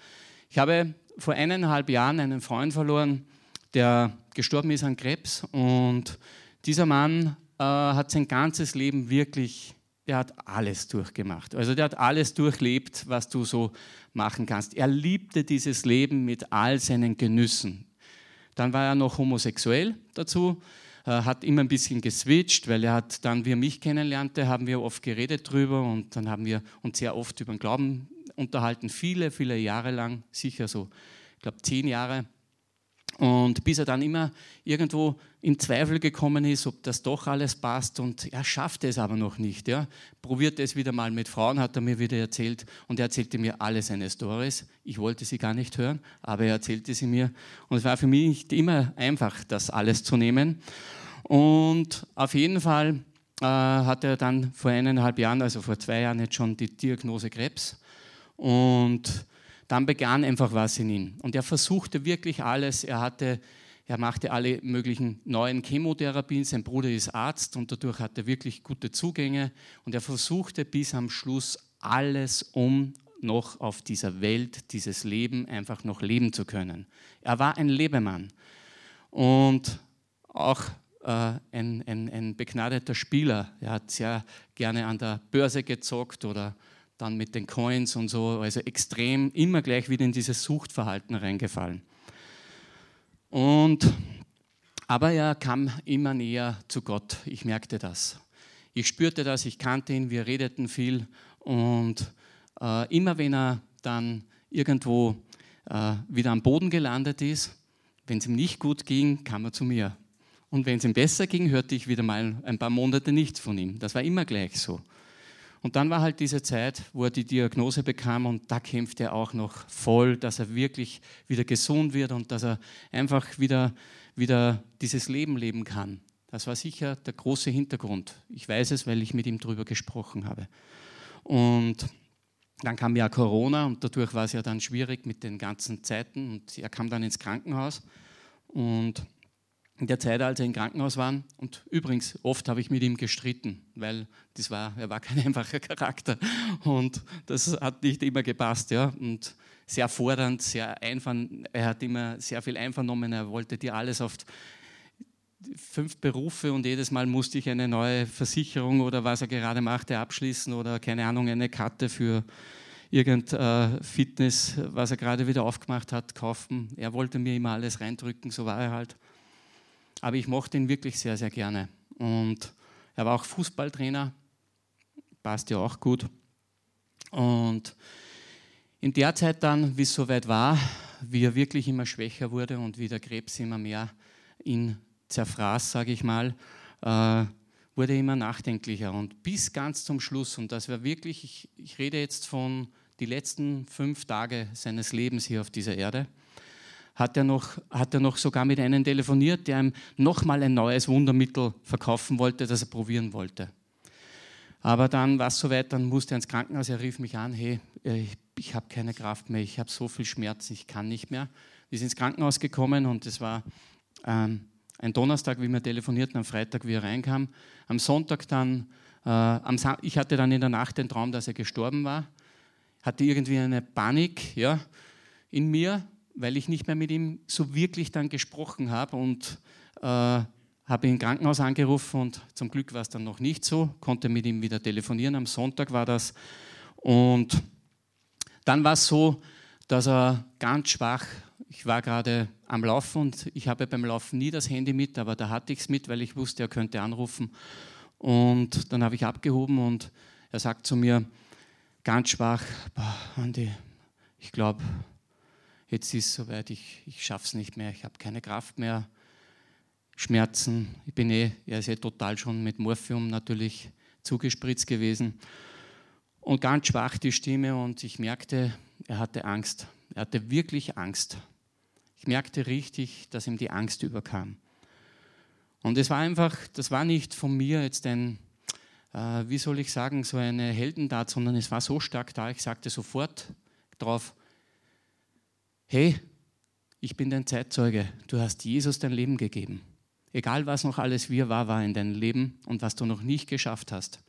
Ich habe vor eineinhalb Jahren einen Freund verloren, der gestorben ist an Krebs. Und dieser Mann äh, hat sein ganzes Leben wirklich, der hat alles durchgemacht. Also der hat alles durchlebt, was du so machen kannst. Er liebte dieses Leben mit all seinen Genüssen. Dann war er noch homosexuell dazu, äh, hat immer ein bisschen geswitcht, weil er hat dann, wie er mich kennenlernte, haben wir oft geredet drüber und dann haben wir uns sehr oft über den Glauben unterhalten, viele, viele Jahre lang, sicher so, ich glaube zehn Jahre. Und bis er dann immer irgendwo in Zweifel gekommen ist, ob das doch alles passt und er schaffte es aber noch nicht. Ja. Probierte es wieder mal mit Frauen, hat er mir wieder erzählt und er erzählte mir alle seine Stories. Ich wollte sie gar nicht hören, aber er erzählte sie mir und es war für mich nicht immer einfach, das alles zu nehmen. Und auf jeden Fall äh, hat er dann vor eineinhalb Jahren, also vor zwei Jahren jetzt schon die Diagnose Krebs und dann begann einfach was in ihm. Und er versuchte wirklich alles. Er, hatte, er machte alle möglichen neuen Chemotherapien. Sein Bruder ist Arzt und dadurch hatte er wirklich gute Zugänge. Und er versuchte bis am Schluss alles, um noch auf dieser Welt, dieses Leben einfach noch leben zu können. Er war ein Lebemann und auch äh, ein, ein, ein begnadeter Spieler. Er hat sehr gerne an der Börse gezockt oder dann mit den Coins und so, also extrem immer gleich wieder in dieses Suchtverhalten reingefallen. Und, aber er kam immer näher zu Gott. Ich merkte das. Ich spürte das, ich kannte ihn, wir redeten viel und äh, immer wenn er dann irgendwo äh, wieder am Boden gelandet ist, wenn es ihm nicht gut ging, kam er zu mir. Und wenn es ihm besser ging, hörte ich wieder mal ein paar Monate nichts von ihm. Das war immer gleich so. Und dann war halt diese Zeit, wo er die Diagnose bekam und da kämpft er auch noch voll, dass er wirklich wieder gesund wird und dass er einfach wieder, wieder dieses Leben leben kann. Das war sicher der große Hintergrund. Ich weiß es, weil ich mit ihm darüber gesprochen habe. Und dann kam ja Corona und dadurch war es ja dann schwierig mit den ganzen Zeiten und er kam dann ins Krankenhaus und in der Zeit, als er im Krankenhaus war. Und übrigens, oft habe ich mit ihm gestritten, weil das war, er war kein einfacher Charakter und das hat nicht immer gepasst. Ja. Und sehr fordernd, sehr einfach, er hat immer sehr viel einvernommen, er wollte dir alles oft fünf Berufe und jedes Mal musste ich eine neue Versicherung oder was er gerade machte abschließen oder keine Ahnung, eine Karte für irgendein äh, Fitness, was er gerade wieder aufgemacht hat, kaufen. Er wollte mir immer alles reindrücken, so war er halt. Aber ich mochte ihn wirklich sehr, sehr gerne. Und er war auch Fußballtrainer, passt ja auch gut. Und in der Zeit dann, wie es soweit war, wie er wirklich immer schwächer wurde und wie der Krebs immer mehr ihn zerfraß, sage ich mal, äh, wurde er immer nachdenklicher. Und bis ganz zum Schluss, und das war wirklich, ich, ich rede jetzt von die letzten fünf Tage seines Lebens hier auf dieser Erde, hat er noch, hat er noch sogar mit einem telefoniert, der ihm nochmal ein neues Wundermittel verkaufen wollte, das er probieren wollte. Aber dann war es soweit, dann musste er ins Krankenhaus, er rief mich an, hey, ich, ich habe keine Kraft mehr, ich habe so viel Schmerzen, ich kann nicht mehr. Wir sind ins Krankenhaus gekommen und es war ähm, ein Donnerstag, wie wir telefonierten, am Freitag, wie er reinkam. Am Sonntag dann, äh, am ich hatte dann in der Nacht den Traum, dass er gestorben war hatte irgendwie eine Panik ja, in mir, weil ich nicht mehr mit ihm so wirklich dann gesprochen habe und äh, habe ihn im Krankenhaus angerufen und zum Glück war es dann noch nicht so, konnte mit ihm wieder telefonieren. Am Sonntag war das. Und dann war es so, dass er ganz schwach, ich war gerade am Laufen und ich habe beim Laufen nie das Handy mit, aber da hatte ich es mit, weil ich wusste, er könnte anrufen. Und dann habe ich abgehoben und er sagt zu mir, ganz schwach, boah, Andi, ich glaube, jetzt ist es soweit, ich, ich schaffe es nicht mehr, ich habe keine Kraft mehr, Schmerzen, ich bin eh, er ist eh total schon mit Morphium natürlich zugespritzt gewesen und ganz schwach die Stimme und ich merkte, er hatte Angst, er hatte wirklich Angst. Ich merkte richtig, dass ihm die Angst überkam. Und es war einfach, das war nicht von mir jetzt ein äh, wie soll ich sagen, so eine Heldentat, sondern es war so stark da, ich sagte sofort drauf, hey, ich bin dein Zeitzeuge, du hast Jesus dein Leben gegeben. Egal was noch alles wir war, war in deinem Leben und was du noch nicht geschafft hast.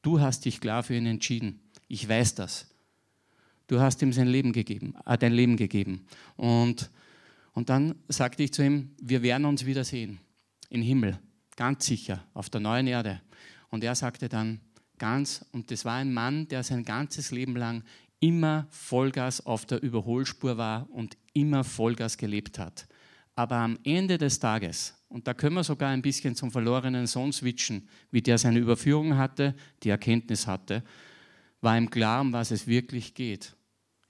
Du hast dich klar für ihn entschieden. Ich weiß das. Du hast ihm sein Leben gegeben, äh, dein Leben gegeben. Und, und dann sagte ich zu ihm, wir werden uns wiedersehen im Himmel, ganz sicher, auf der neuen Erde. Und er sagte dann ganz, und das war ein Mann, der sein ganzes Leben lang immer Vollgas auf der Überholspur war und immer Vollgas gelebt hat. Aber am Ende des Tages, und da können wir sogar ein bisschen zum verlorenen Sohn switchen, wie der seine Überführung hatte, die Erkenntnis hatte, war ihm klar, um was es wirklich geht.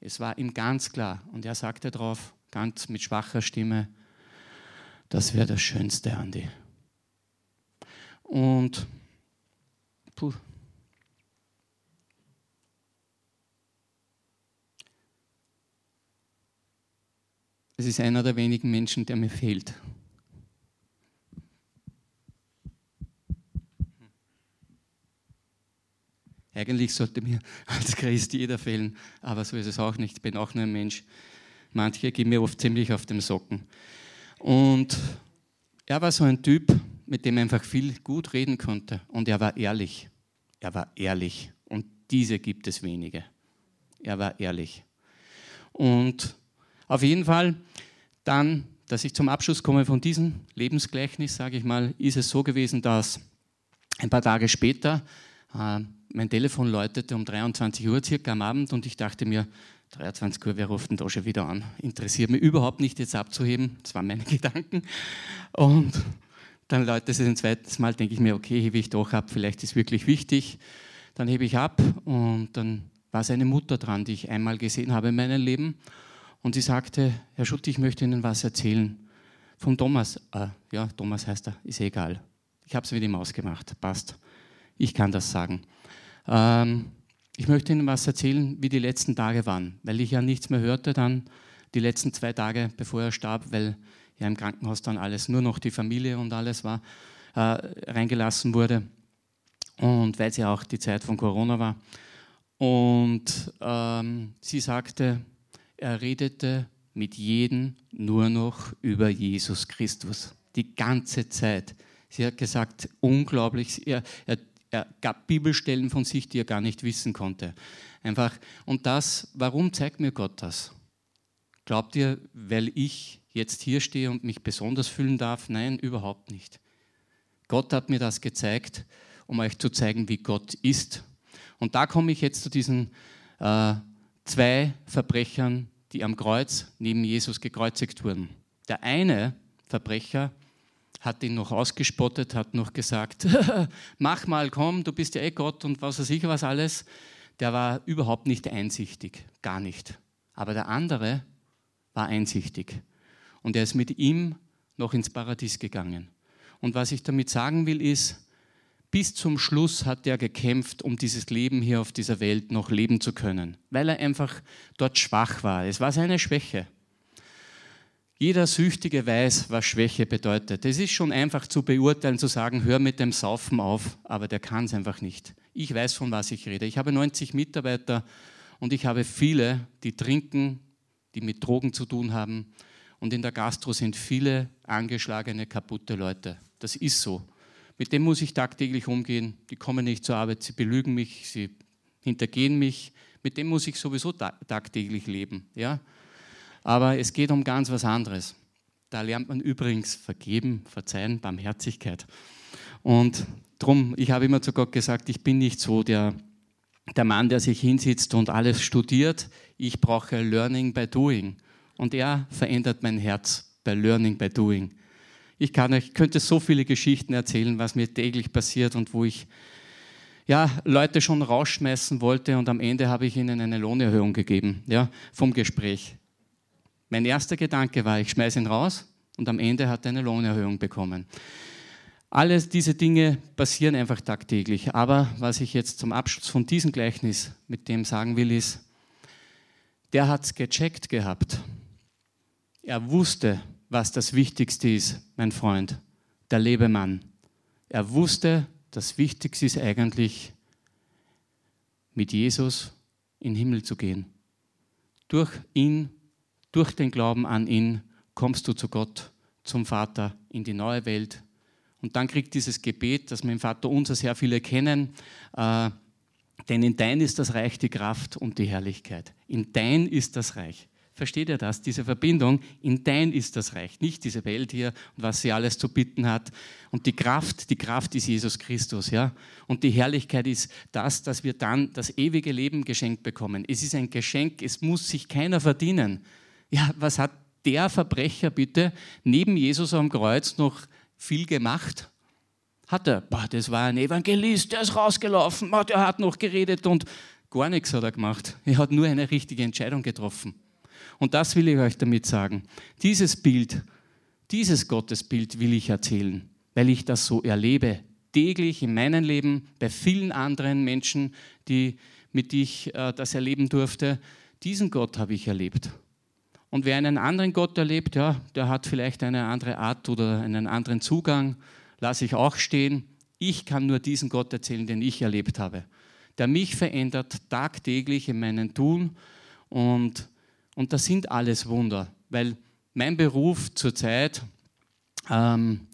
Es war ihm ganz klar. Und er sagte darauf, ganz mit schwacher Stimme, das wäre das Schönste, Andi. Und Puh. Es ist einer der wenigen Menschen, der mir fehlt. Eigentlich sollte mir als Christ jeder fehlen, aber so ist es auch nicht. Ich bin auch nur ein Mensch. Manche gehen mir oft ziemlich auf den Socken. Und er war so ein Typ, mit dem einfach viel gut reden konnte. Und er war ehrlich. Er war ehrlich. Und diese gibt es wenige. Er war ehrlich. Und auf jeden Fall dann, dass ich zum Abschluss komme von diesem Lebensgleichnis, sage ich mal, ist es so gewesen, dass ein paar Tage später äh, mein Telefon läutete um 23 Uhr circa am Abend und ich dachte mir, 23 Uhr, wer ruft denn da schon wieder an? Interessiert mich überhaupt nicht jetzt abzuheben. Das waren meine Gedanken. Und dann läutet es ein zweites Mal, denke ich mir, okay, hebe ich doch ab, vielleicht ist wirklich wichtig. Dann hebe ich ab und dann war seine Mutter dran, die ich einmal gesehen habe in meinem Leben. Und sie sagte, Herr Schutt, ich möchte Ihnen was erzählen. Von Thomas. Äh, ja, Thomas heißt er, ist egal. Ich habe es mit ihm ausgemacht, passt. Ich kann das sagen. Ähm, ich möchte Ihnen was erzählen, wie die letzten Tage waren, weil ich ja nichts mehr hörte dann die letzten zwei Tage, bevor er starb, weil ja im Krankenhaus dann alles, nur noch die Familie und alles war, äh, reingelassen wurde. Und weil es ja auch die Zeit von Corona war. Und ähm, sie sagte, er redete mit jedem nur noch über Jesus Christus. Die ganze Zeit. Sie hat gesagt, unglaublich, er, er, er gab Bibelstellen von sich, die er gar nicht wissen konnte. Einfach. Und das, warum zeigt mir Gott das? Glaubt ihr, weil ich jetzt hier stehe und mich besonders fühlen darf? Nein, überhaupt nicht. Gott hat mir das gezeigt, um euch zu zeigen, wie Gott ist. Und da komme ich jetzt zu diesen äh, zwei Verbrechern, die am Kreuz neben Jesus gekreuzigt wurden. Der eine Verbrecher hat ihn noch ausgespottet, hat noch gesagt, mach mal, komm, du bist ja eh Gott und was weiß ich was alles. Der war überhaupt nicht einsichtig, gar nicht. Aber der andere war einsichtig. Und er ist mit ihm noch ins Paradies gegangen. Und was ich damit sagen will, ist, bis zum Schluss hat er gekämpft, um dieses Leben hier auf dieser Welt noch leben zu können, weil er einfach dort schwach war. Es war seine Schwäche. Jeder Süchtige weiß, was Schwäche bedeutet. Es ist schon einfach zu beurteilen, zu sagen, hör mit dem Saufen auf, aber der kann es einfach nicht. Ich weiß, von was ich rede. Ich habe 90 Mitarbeiter und ich habe viele, die trinken, die mit Drogen zu tun haben. Und in der Gastro sind viele angeschlagene, kaputte Leute. Das ist so. Mit dem muss ich tagtäglich umgehen. Die kommen nicht zur Arbeit, sie belügen mich, sie hintergehen mich. Mit dem muss ich sowieso tagtäglich leben. Ja? Aber es geht um ganz was anderes. Da lernt man übrigens vergeben, verzeihen, Barmherzigkeit. Und darum, ich habe immer zu Gott gesagt, ich bin nicht so der, der Mann, der sich hinsitzt und alles studiert. Ich brauche Learning by Doing. Und er verändert mein Herz bei Learning by Doing. Ich kann euch, könnte so viele Geschichten erzählen, was mir täglich passiert und wo ich ja, Leute schon rausschmeißen wollte und am Ende habe ich ihnen eine Lohnerhöhung gegeben, ja, vom Gespräch. Mein erster Gedanke war, ich schmeiße ihn raus und am Ende hat er eine Lohnerhöhung bekommen. Alles diese Dinge passieren einfach tagtäglich. Aber was ich jetzt zum Abschluss von diesem Gleichnis mit dem sagen will, ist, der hat es gecheckt gehabt. Er wusste, was das Wichtigste ist, mein Freund, der Lebemann. Er wusste, das Wichtigste ist eigentlich, mit Jesus in den Himmel zu gehen. Durch ihn, durch den Glauben an ihn, kommst du zu Gott, zum Vater, in die neue Welt. Und dann kriegt dieses Gebet, das wir im Vater unser sehr viele kennen, äh, denn in dein ist das Reich die Kraft und die Herrlichkeit. In dein ist das Reich. Versteht ihr das? Diese Verbindung, in dein ist das Reich, nicht diese Welt hier und was sie alles zu bitten hat. Und die Kraft, die Kraft ist Jesus Christus, ja. Und die Herrlichkeit ist das, dass wir dann das ewige Leben geschenkt bekommen. Es ist ein Geschenk, es muss sich keiner verdienen. Ja, was hat der Verbrecher bitte neben Jesus am Kreuz noch viel gemacht? Hat er, boah, das war ein Evangelist, der ist rausgelaufen, der hat noch geredet und gar nichts hat er gemacht. Er hat nur eine richtige Entscheidung getroffen. Und das will ich euch damit sagen. Dieses Bild, dieses Gottesbild will ich erzählen, weil ich das so erlebe, täglich in meinem Leben, bei vielen anderen Menschen, die, mit denen ich äh, das erleben durfte. Diesen Gott habe ich erlebt. Und wer einen anderen Gott erlebt, ja, der hat vielleicht eine andere Art oder einen anderen Zugang, lasse ich auch stehen. Ich kann nur diesen Gott erzählen, den ich erlebt habe, der mich verändert tagtäglich in meinem Tun und und das sind alles Wunder, weil mein Beruf zurzeit, ähm,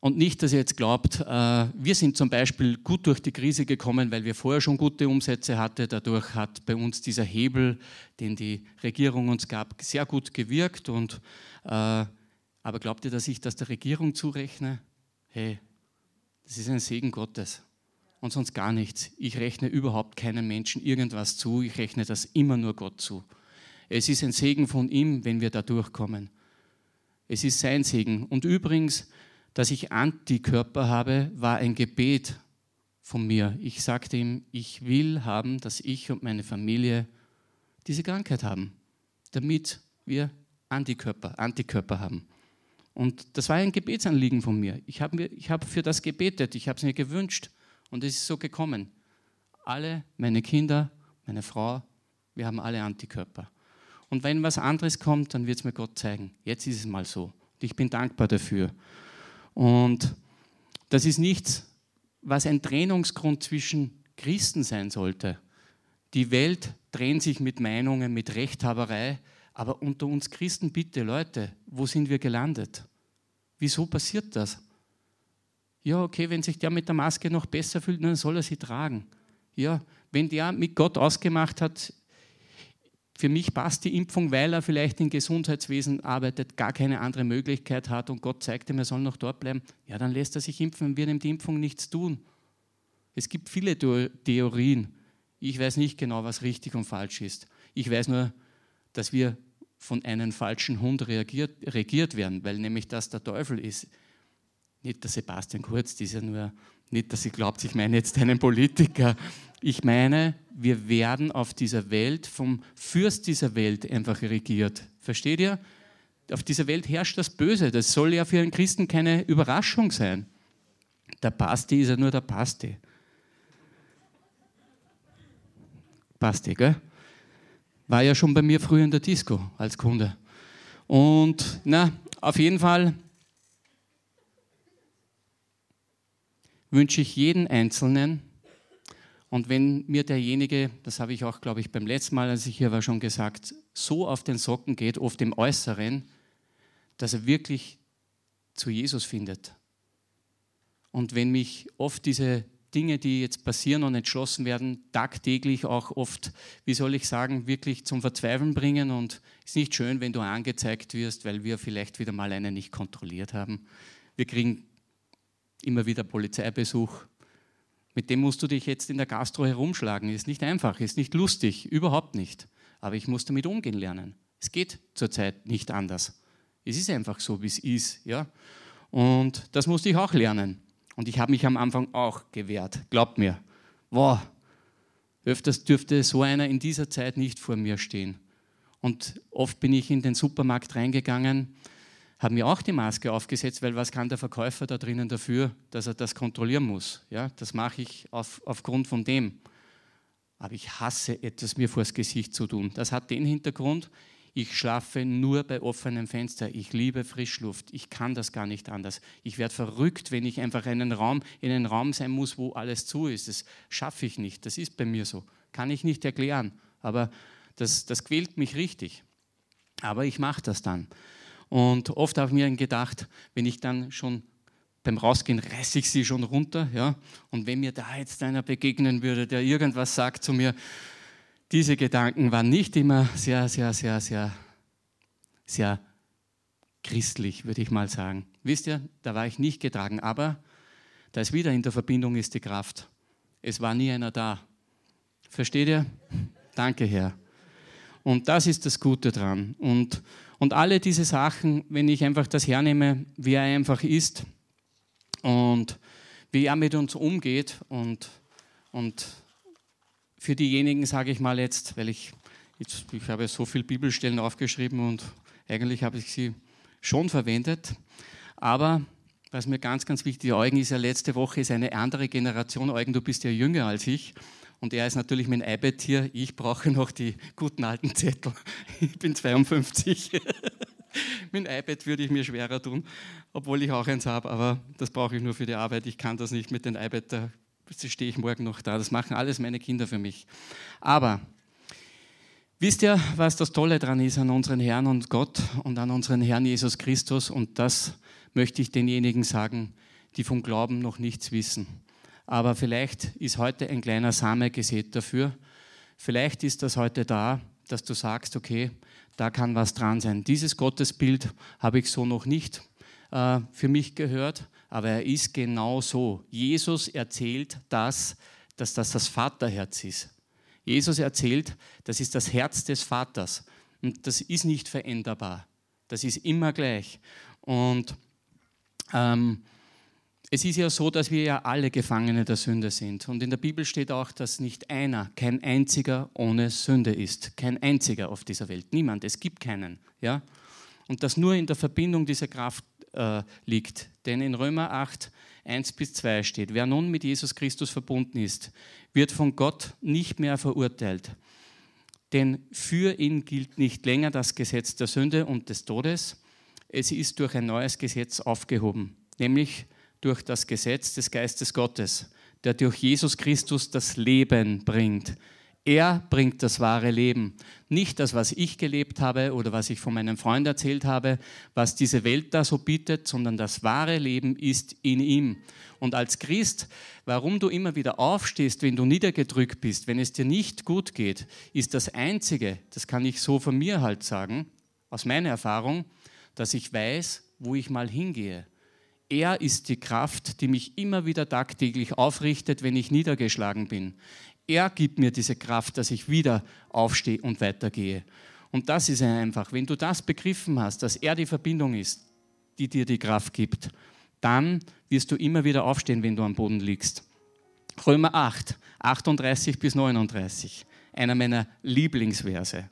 und nicht, dass ihr jetzt glaubt, äh, wir sind zum Beispiel gut durch die Krise gekommen, weil wir vorher schon gute Umsätze hatten. Dadurch hat bei uns dieser Hebel, den die Regierung uns gab, sehr gut gewirkt. Und, äh, aber glaubt ihr, dass ich das der Regierung zurechne? Hey, das ist ein Segen Gottes und sonst gar nichts. Ich rechne überhaupt keinem Menschen irgendwas zu, ich rechne das immer nur Gott zu. Es ist ein Segen von ihm, wenn wir da durchkommen. Es ist sein Segen. Und übrigens, dass ich Antikörper habe, war ein Gebet von mir. Ich sagte ihm, ich will haben, dass ich und meine Familie diese Krankheit haben, damit wir Antikörper, Antikörper haben. Und das war ein Gebetsanliegen von mir. Ich habe hab für das gebetet, ich habe es mir gewünscht. Und es ist so gekommen. Alle, meine Kinder, meine Frau, wir haben alle Antikörper. Und wenn was anderes kommt, dann wird es mir Gott zeigen. Jetzt ist es mal so. Und ich bin dankbar dafür. Und das ist nichts, was ein Trennungsgrund zwischen Christen sein sollte. Die Welt trennt sich mit Meinungen, mit Rechthaberei, aber unter uns Christen, bitte Leute, wo sind wir gelandet? Wieso passiert das? Ja, okay, wenn sich der mit der Maske noch besser fühlt, dann soll er sie tragen. Ja, wenn der mit Gott ausgemacht hat, für mich passt die Impfung, weil er vielleicht im Gesundheitswesen arbeitet, gar keine andere Möglichkeit hat und Gott zeigt ihm, er soll noch dort bleiben, ja, dann lässt er sich impfen und wird ihm die Impfung nichts tun. Es gibt viele Theorien. Ich weiß nicht genau, was richtig und falsch ist. Ich weiß nur, dass wir von einem falschen Hund reagiert, regiert werden, weil nämlich das der Teufel ist. Nicht der Sebastian Kurz, das ist ja nur, nicht, dass ihr glaubt, ich meine jetzt einen Politiker. Ich meine, wir werden auf dieser Welt vom Fürst dieser Welt einfach regiert. Versteht ihr? Auf dieser Welt herrscht das Böse. Das soll ja für einen Christen keine Überraschung sein. Der Pasti ist ja nur der Pasti. Pasti, gell? War ja schon bei mir früher in der Disco als Kunde. Und na, auf jeden Fall wünsche ich jeden Einzelnen, und wenn mir derjenige, das habe ich auch, glaube ich, beim letzten Mal, als ich hier war, schon gesagt, so auf den Socken geht, oft im Äußeren, dass er wirklich zu Jesus findet. Und wenn mich oft diese Dinge, die jetzt passieren und entschlossen werden, tagtäglich auch oft, wie soll ich sagen, wirklich zum Verzweifeln bringen. Und es ist nicht schön, wenn du angezeigt wirst, weil wir vielleicht wieder mal einen nicht kontrolliert haben. Wir kriegen immer wieder Polizeibesuch. Mit dem musst du dich jetzt in der Gastro herumschlagen. Ist nicht einfach, ist nicht lustig, überhaupt nicht. Aber ich muss damit umgehen lernen. Es geht zurzeit nicht anders. Es ist einfach so, wie es ist. Ja? Und das musste ich auch lernen. Und ich habe mich am Anfang auch gewehrt. Glaubt mir. Wow. Öfters dürfte so einer in dieser Zeit nicht vor mir stehen. Und oft bin ich in den Supermarkt reingegangen habe mir auch die Maske aufgesetzt, weil was kann der Verkäufer da drinnen dafür, dass er das kontrollieren muss? Ja, das mache ich auf, aufgrund von dem. Aber ich hasse etwas mir vors Gesicht zu tun. Das hat den Hintergrund, ich schlafe nur bei offenem Fenster. Ich liebe Frischluft. Ich kann das gar nicht anders. Ich werde verrückt, wenn ich einfach in einen Raum, in einen Raum sein muss, wo alles zu ist. Das schaffe ich nicht. Das ist bei mir so. Kann ich nicht erklären. Aber das, das quält mich richtig. Aber ich mache das dann. Und oft habe ich mir gedacht, wenn ich dann schon beim Rausgehen reiße ich sie schon runter. Ja? Und wenn mir da jetzt einer begegnen würde, der irgendwas sagt zu mir, diese Gedanken waren nicht immer sehr, sehr, sehr, sehr, sehr christlich, würde ich mal sagen. Wisst ihr, da war ich nicht getragen, aber da ist wieder in der Verbindung ist die Kraft. Es war nie einer da. Versteht ihr? Danke, Herr. Und das ist das Gute dran. Und und alle diese Sachen, wenn ich einfach das hernehme, wie er einfach ist und wie er mit uns umgeht und, und für diejenigen sage ich mal jetzt, weil ich, jetzt, ich habe so viele Bibelstellen aufgeschrieben und eigentlich habe ich sie schon verwendet, aber was mir ganz, ganz wichtig Eugen ist ja letzte Woche ist eine andere Generation. Eugen, du bist ja jünger als ich. Und er ist natürlich mein iPad hier. Ich brauche noch die guten alten Zettel. Ich bin 52. Mit dem iPad würde ich mir schwerer tun, obwohl ich auch eins habe, aber das brauche ich nur für die Arbeit. Ich kann das nicht mit dem iPad, da stehe ich morgen noch da. Das machen alles meine Kinder für mich. Aber wisst ihr, was das Tolle daran ist an unseren Herrn und Gott und an unseren Herrn Jesus Christus? Und das möchte ich denjenigen sagen, die vom Glauben noch nichts wissen. Aber vielleicht ist heute ein kleiner Same gesät dafür. Vielleicht ist das heute da, dass du sagst, okay, da kann was dran sein. Dieses Gottesbild habe ich so noch nicht äh, für mich gehört, aber er ist genau so. Jesus erzählt das, dass das das Vaterherz ist. Jesus erzählt, das ist das Herz des Vaters. Und das ist nicht veränderbar. Das ist immer gleich. Und ähm, es ist ja so, dass wir ja alle Gefangene der Sünde sind. Und in der Bibel steht auch, dass nicht einer, kein einziger ohne Sünde ist. Kein einziger auf dieser Welt. Niemand. Es gibt keinen. Ja? Und das nur in der Verbindung dieser Kraft äh, liegt. Denn in Römer 8, 1 bis 2 steht, wer nun mit Jesus Christus verbunden ist, wird von Gott nicht mehr verurteilt. Denn für ihn gilt nicht länger das Gesetz der Sünde und des Todes. Es ist durch ein neues Gesetz aufgehoben, nämlich durch das Gesetz des Geistes Gottes, der durch Jesus Christus das Leben bringt. Er bringt das wahre Leben. Nicht das, was ich gelebt habe oder was ich von meinem Freund erzählt habe, was diese Welt da so bietet, sondern das wahre Leben ist in ihm. Und als Christ, warum du immer wieder aufstehst, wenn du niedergedrückt bist, wenn es dir nicht gut geht, ist das Einzige, das kann ich so von mir halt sagen, aus meiner Erfahrung, dass ich weiß, wo ich mal hingehe. Er ist die Kraft, die mich immer wieder tagtäglich aufrichtet, wenn ich niedergeschlagen bin. Er gibt mir diese Kraft, dass ich wieder aufstehe und weitergehe. Und das ist einfach, wenn du das begriffen hast, dass er die Verbindung ist, die dir die Kraft gibt, dann wirst du immer wieder aufstehen, wenn du am Boden liegst. Römer 8, 38 bis 39, einer meiner Lieblingsverse.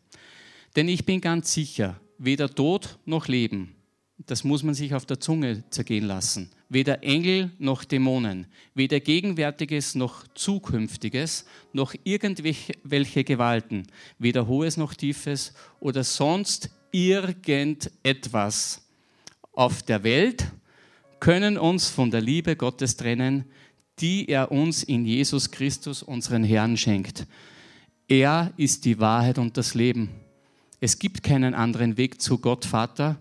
Denn ich bin ganz sicher, weder Tod noch Leben, das muss man sich auf der Zunge zergehen lassen. Weder Engel noch Dämonen, weder Gegenwärtiges noch Zukünftiges, noch irgendwelche Gewalten, weder Hohes noch Tiefes oder sonst irgendetwas auf der Welt können uns von der Liebe Gottes trennen, die er uns in Jesus Christus, unseren Herrn, schenkt. Er ist die Wahrheit und das Leben. Es gibt keinen anderen Weg zu Gott Vater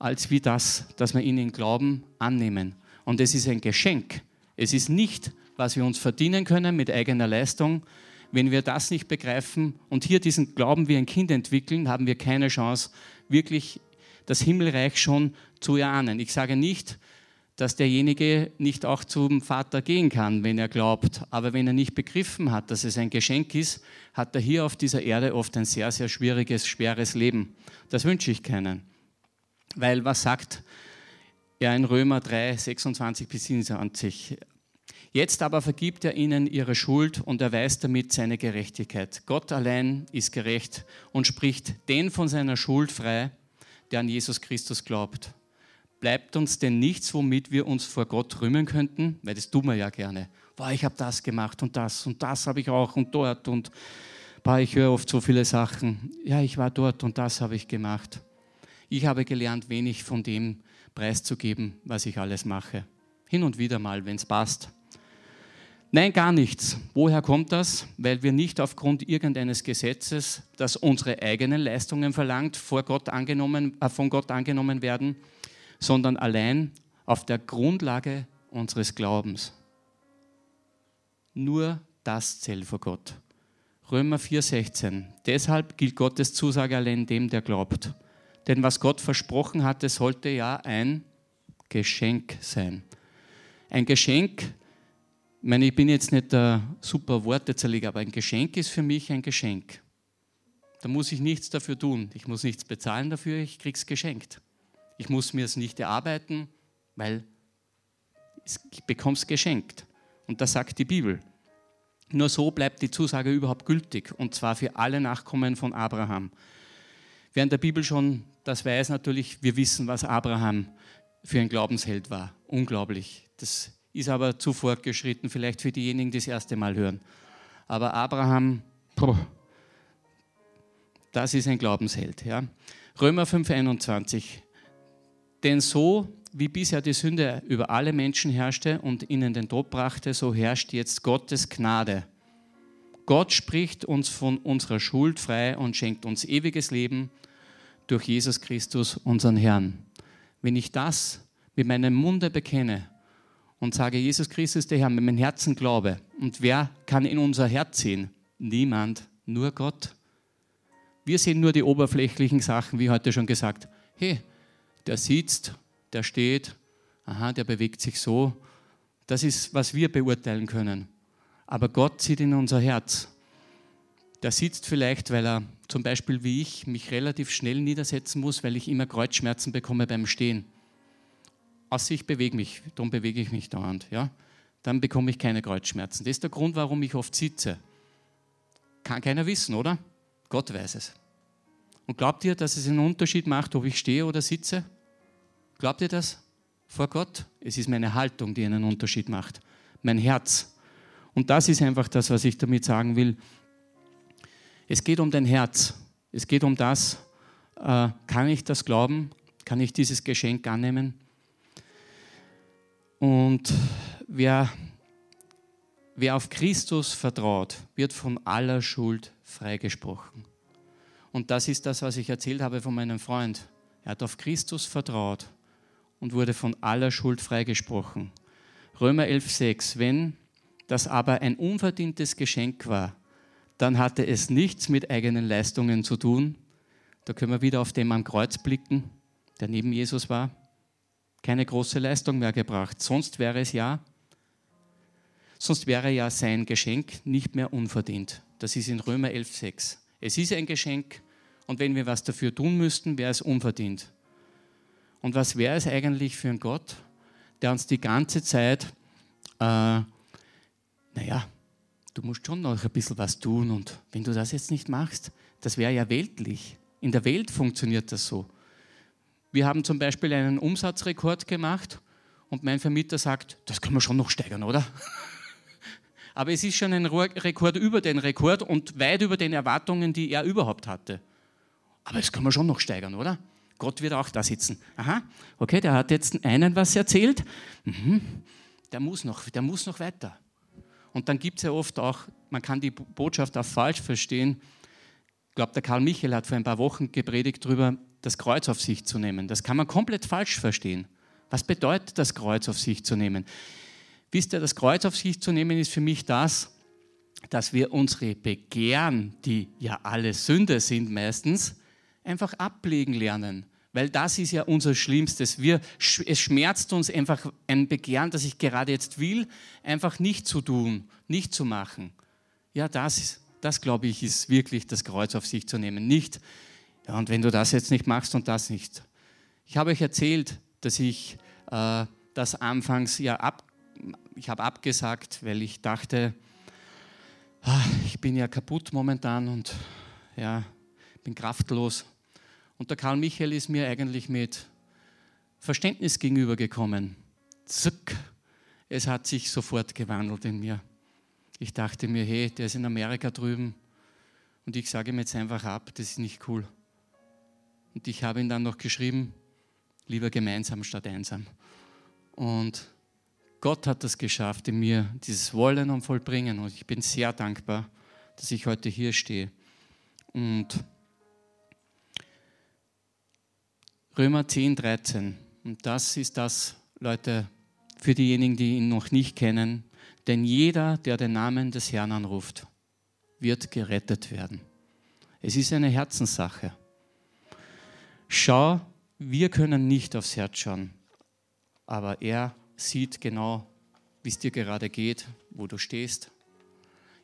als wie das, dass wir ihn in Glauben annehmen. Und es ist ein Geschenk. Es ist nicht, was wir uns verdienen können mit eigener Leistung. Wenn wir das nicht begreifen und hier diesen Glauben wie ein Kind entwickeln, haben wir keine Chance, wirklich das Himmelreich schon zu erahnen. Ich sage nicht, dass derjenige nicht auch zum Vater gehen kann, wenn er glaubt. Aber wenn er nicht begriffen hat, dass es ein Geschenk ist, hat er hier auf dieser Erde oft ein sehr, sehr schwieriges, schweres Leben. Das wünsche ich keinen. Weil was sagt er in Römer 3, 26 bis 27? Jetzt aber vergibt er ihnen ihre Schuld und erweist damit seine Gerechtigkeit. Gott allein ist gerecht und spricht den von seiner Schuld frei, der an Jesus Christus glaubt. Bleibt uns denn nichts, womit wir uns vor Gott rühmen könnten? Weil das tun wir ja gerne. Boah, ich habe das gemacht und das und das habe ich auch und dort und boah, ich höre oft so viele Sachen. Ja, ich war dort und das habe ich gemacht. Ich habe gelernt, wenig von dem preiszugeben, was ich alles mache. Hin und wieder mal, wenn es passt. Nein, gar nichts. Woher kommt das? Weil wir nicht aufgrund irgendeines Gesetzes, das unsere eigenen Leistungen verlangt, vor Gott angenommen, äh, von Gott angenommen werden, sondern allein auf der Grundlage unseres Glaubens. Nur das zählt vor Gott. Römer 4,16. Deshalb gilt Gottes Zusage allein dem, der glaubt. Denn was Gott versprochen hatte, sollte ja ein Geschenk sein. Ein Geschenk, ich meine, ich bin jetzt nicht der super Wortezerleger, aber ein Geschenk ist für mich ein Geschenk. Da muss ich nichts dafür tun. Ich muss nichts bezahlen dafür, ich krieg's geschenkt. Ich muss mir es nicht erarbeiten, weil ich bekomme es geschenkt. Und das sagt die Bibel. Nur so bleibt die Zusage überhaupt gültig, und zwar für alle Nachkommen von Abraham. In der Bibel schon das weiß natürlich, wir wissen, was Abraham für ein Glaubensheld war. Unglaublich. Das ist aber zu fortgeschritten, vielleicht für diejenigen, die das erste Mal hören. Aber Abraham, das ist ein Glaubensheld. Ja. Römer 5,21. Denn so wie bisher die Sünde über alle Menschen herrschte und ihnen den Tod brachte, so herrscht jetzt Gottes Gnade. Gott spricht uns von unserer Schuld frei und schenkt uns ewiges Leben durch Jesus Christus, unseren Herrn. Wenn ich das mit meinem Munde bekenne und sage, Jesus Christus der Herr, mit meinem Herzen glaube, und wer kann in unser Herz sehen? Niemand, nur Gott. Wir sehen nur die oberflächlichen Sachen, wie heute schon gesagt. Hey, der sitzt, der steht, aha, der bewegt sich so. Das ist, was wir beurteilen können. Aber Gott sieht in unser Herz. Der sitzt vielleicht, weil er zum Beispiel wie ich mich relativ schnell niedersetzen muss, weil ich immer Kreuzschmerzen bekomme beim Stehen. Außer ich bewege mich, darum bewege ich mich dauernd. Ja? Dann bekomme ich keine Kreuzschmerzen. Das ist der Grund, warum ich oft sitze. Kann keiner wissen, oder? Gott weiß es. Und glaubt ihr, dass es einen Unterschied macht, ob ich stehe oder sitze? Glaubt ihr das vor Gott? Es ist meine Haltung, die einen Unterschied macht. Mein Herz. Und das ist einfach das, was ich damit sagen will. Es geht um dein Herz. Es geht um das, äh, kann ich das glauben? Kann ich dieses Geschenk annehmen? Und wer wer auf Christus vertraut, wird von aller Schuld freigesprochen. Und das ist das, was ich erzählt habe von meinem Freund. Er hat auf Christus vertraut und wurde von aller Schuld freigesprochen. Römer 11,6 Wenn das aber ein unverdientes Geschenk war, dann hatte es nichts mit eigenen Leistungen zu tun. Da können wir wieder auf den am Kreuz blicken, der neben Jesus war. Keine große Leistung mehr gebracht. Sonst wäre es ja, sonst wäre ja sein Geschenk nicht mehr unverdient. Das ist in Römer 11,6. Es ist ein Geschenk und wenn wir was dafür tun müssten, wäre es unverdient. Und was wäre es eigentlich für ein Gott, der uns die ganze Zeit, äh, naja, du musst schon noch ein bisschen was tun und wenn du das jetzt nicht machst, das wäre ja weltlich. In der Welt funktioniert das so. Wir haben zum Beispiel einen Umsatzrekord gemacht und mein Vermieter sagt, das können wir schon noch steigern, oder? Aber es ist schon ein Rekord über den Rekord und weit über den Erwartungen, die er überhaupt hatte. Aber das können wir schon noch steigern, oder? Gott wird auch da sitzen. Aha, okay, der hat jetzt einen was erzählt. Mhm, der, muss noch, der muss noch weiter. Und dann gibt es ja oft auch, man kann die Botschaft auch falsch verstehen. Ich glaube, der Karl Michael hat vor ein paar Wochen gepredigt darüber, das Kreuz auf sich zu nehmen. Das kann man komplett falsch verstehen. Was bedeutet das Kreuz auf sich zu nehmen? Wisst ihr, das Kreuz auf sich zu nehmen ist für mich das, dass wir unsere Begehren, die ja alle Sünde sind meistens, einfach ablegen lernen. Weil das ist ja unser Schlimmstes. Wir, es schmerzt uns einfach ein Begehren, das ich gerade jetzt will, einfach nicht zu tun, nicht zu machen. Ja, das, das glaube ich, ist wirklich das Kreuz auf sich zu nehmen. Nicht, ja, und wenn du das jetzt nicht machst und das nicht. Ich habe euch erzählt, dass ich äh, das anfangs ja ab, ich habe abgesagt, weil ich dachte, ah, ich bin ja kaputt momentan und ja, bin kraftlos. Und der Karl Michael ist mir eigentlich mit Verständnis gegenübergekommen. Zuck, es hat sich sofort gewandelt in mir. Ich dachte mir, hey, der ist in Amerika drüben und ich sage ihm jetzt einfach ab, das ist nicht cool. Und ich habe ihn dann noch geschrieben, lieber gemeinsam statt einsam. Und Gott hat das geschafft in mir, dieses Wollen und Vollbringen. Und ich bin sehr dankbar, dass ich heute hier stehe. Und Römer 10, 13. Und das ist das, Leute, für diejenigen, die ihn noch nicht kennen. Denn jeder, der den Namen des Herrn anruft, wird gerettet werden. Es ist eine Herzenssache. Schau, wir können nicht aufs Herz schauen, aber er sieht genau, wie es dir gerade geht, wo du stehst.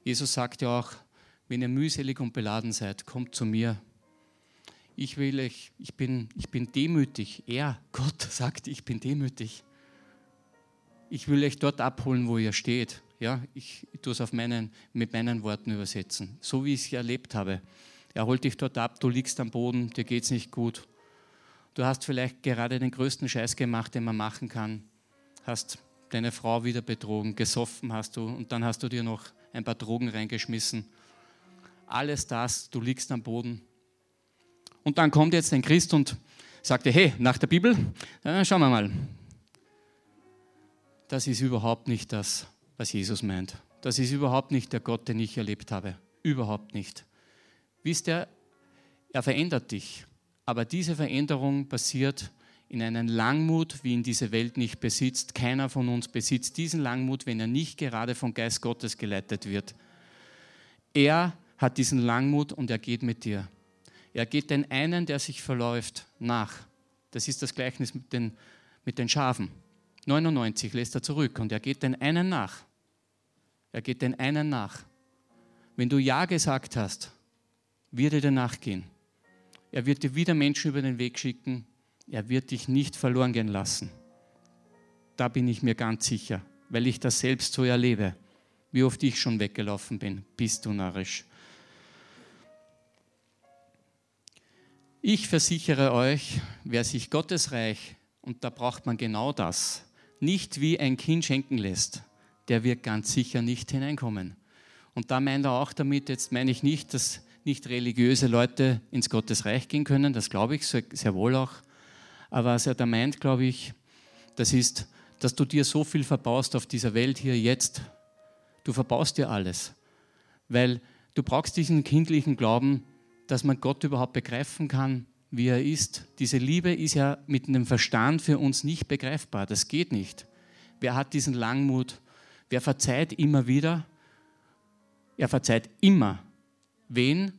Jesus sagt ja auch, wenn ihr mühselig und beladen seid, kommt zu mir ich will euch, ich bin, ich bin demütig. Er, Gott, sagt, ich bin demütig. Ich will euch dort abholen, wo ihr steht. Ja, ich, tue es auf meinen, mit meinen Worten übersetzen, so wie ich es erlebt habe. Er holt dich dort ab, du liegst am Boden, dir geht es nicht gut. Du hast vielleicht gerade den größten Scheiß gemacht, den man machen kann. Hast deine Frau wieder betrogen, gesoffen hast du und dann hast du dir noch ein paar Drogen reingeschmissen. Alles das, du liegst am Boden, und dann kommt jetzt ein Christ und sagte, hey, nach der Bibel, äh, schauen wir mal. Das ist überhaupt nicht das, was Jesus meint. Das ist überhaupt nicht der Gott, den ich erlebt habe. Überhaupt nicht. Wisst ihr, er verändert dich. Aber diese Veränderung passiert in einen Langmut, wie ihn diese Welt nicht besitzt. Keiner von uns besitzt diesen Langmut, wenn er nicht gerade vom Geist Gottes geleitet wird. Er hat diesen Langmut und er geht mit dir. Er geht den einen, der sich verläuft, nach. Das ist das Gleichnis mit den, mit den Schafen. 99 lässt er zurück und er geht den einen nach. Er geht den einen nach. Wenn du Ja gesagt hast, wird er dir nachgehen. Er wird dir wieder Menschen über den Weg schicken. Er wird dich nicht verloren gehen lassen. Da bin ich mir ganz sicher, weil ich das selbst so erlebe. Wie oft ich schon weggelaufen bin, bist du narrisch. Ich versichere euch, wer sich Gottes Reich, und da braucht man genau das, nicht wie ein Kind schenken lässt, der wird ganz sicher nicht hineinkommen. Und da meint er auch damit, jetzt meine ich nicht, dass nicht religiöse Leute ins Gottes Reich gehen können, das glaube ich sehr wohl auch. Aber was er da meint, glaube ich, das ist, dass du dir so viel verbaust auf dieser Welt hier jetzt. Du verbaust dir alles, weil du brauchst diesen kindlichen Glauben, dass man Gott überhaupt begreifen kann, wie er ist. Diese Liebe ist ja mit dem Verstand für uns nicht begreifbar. Das geht nicht. Wer hat diesen Langmut? Wer verzeiht immer wieder? Er verzeiht immer, wen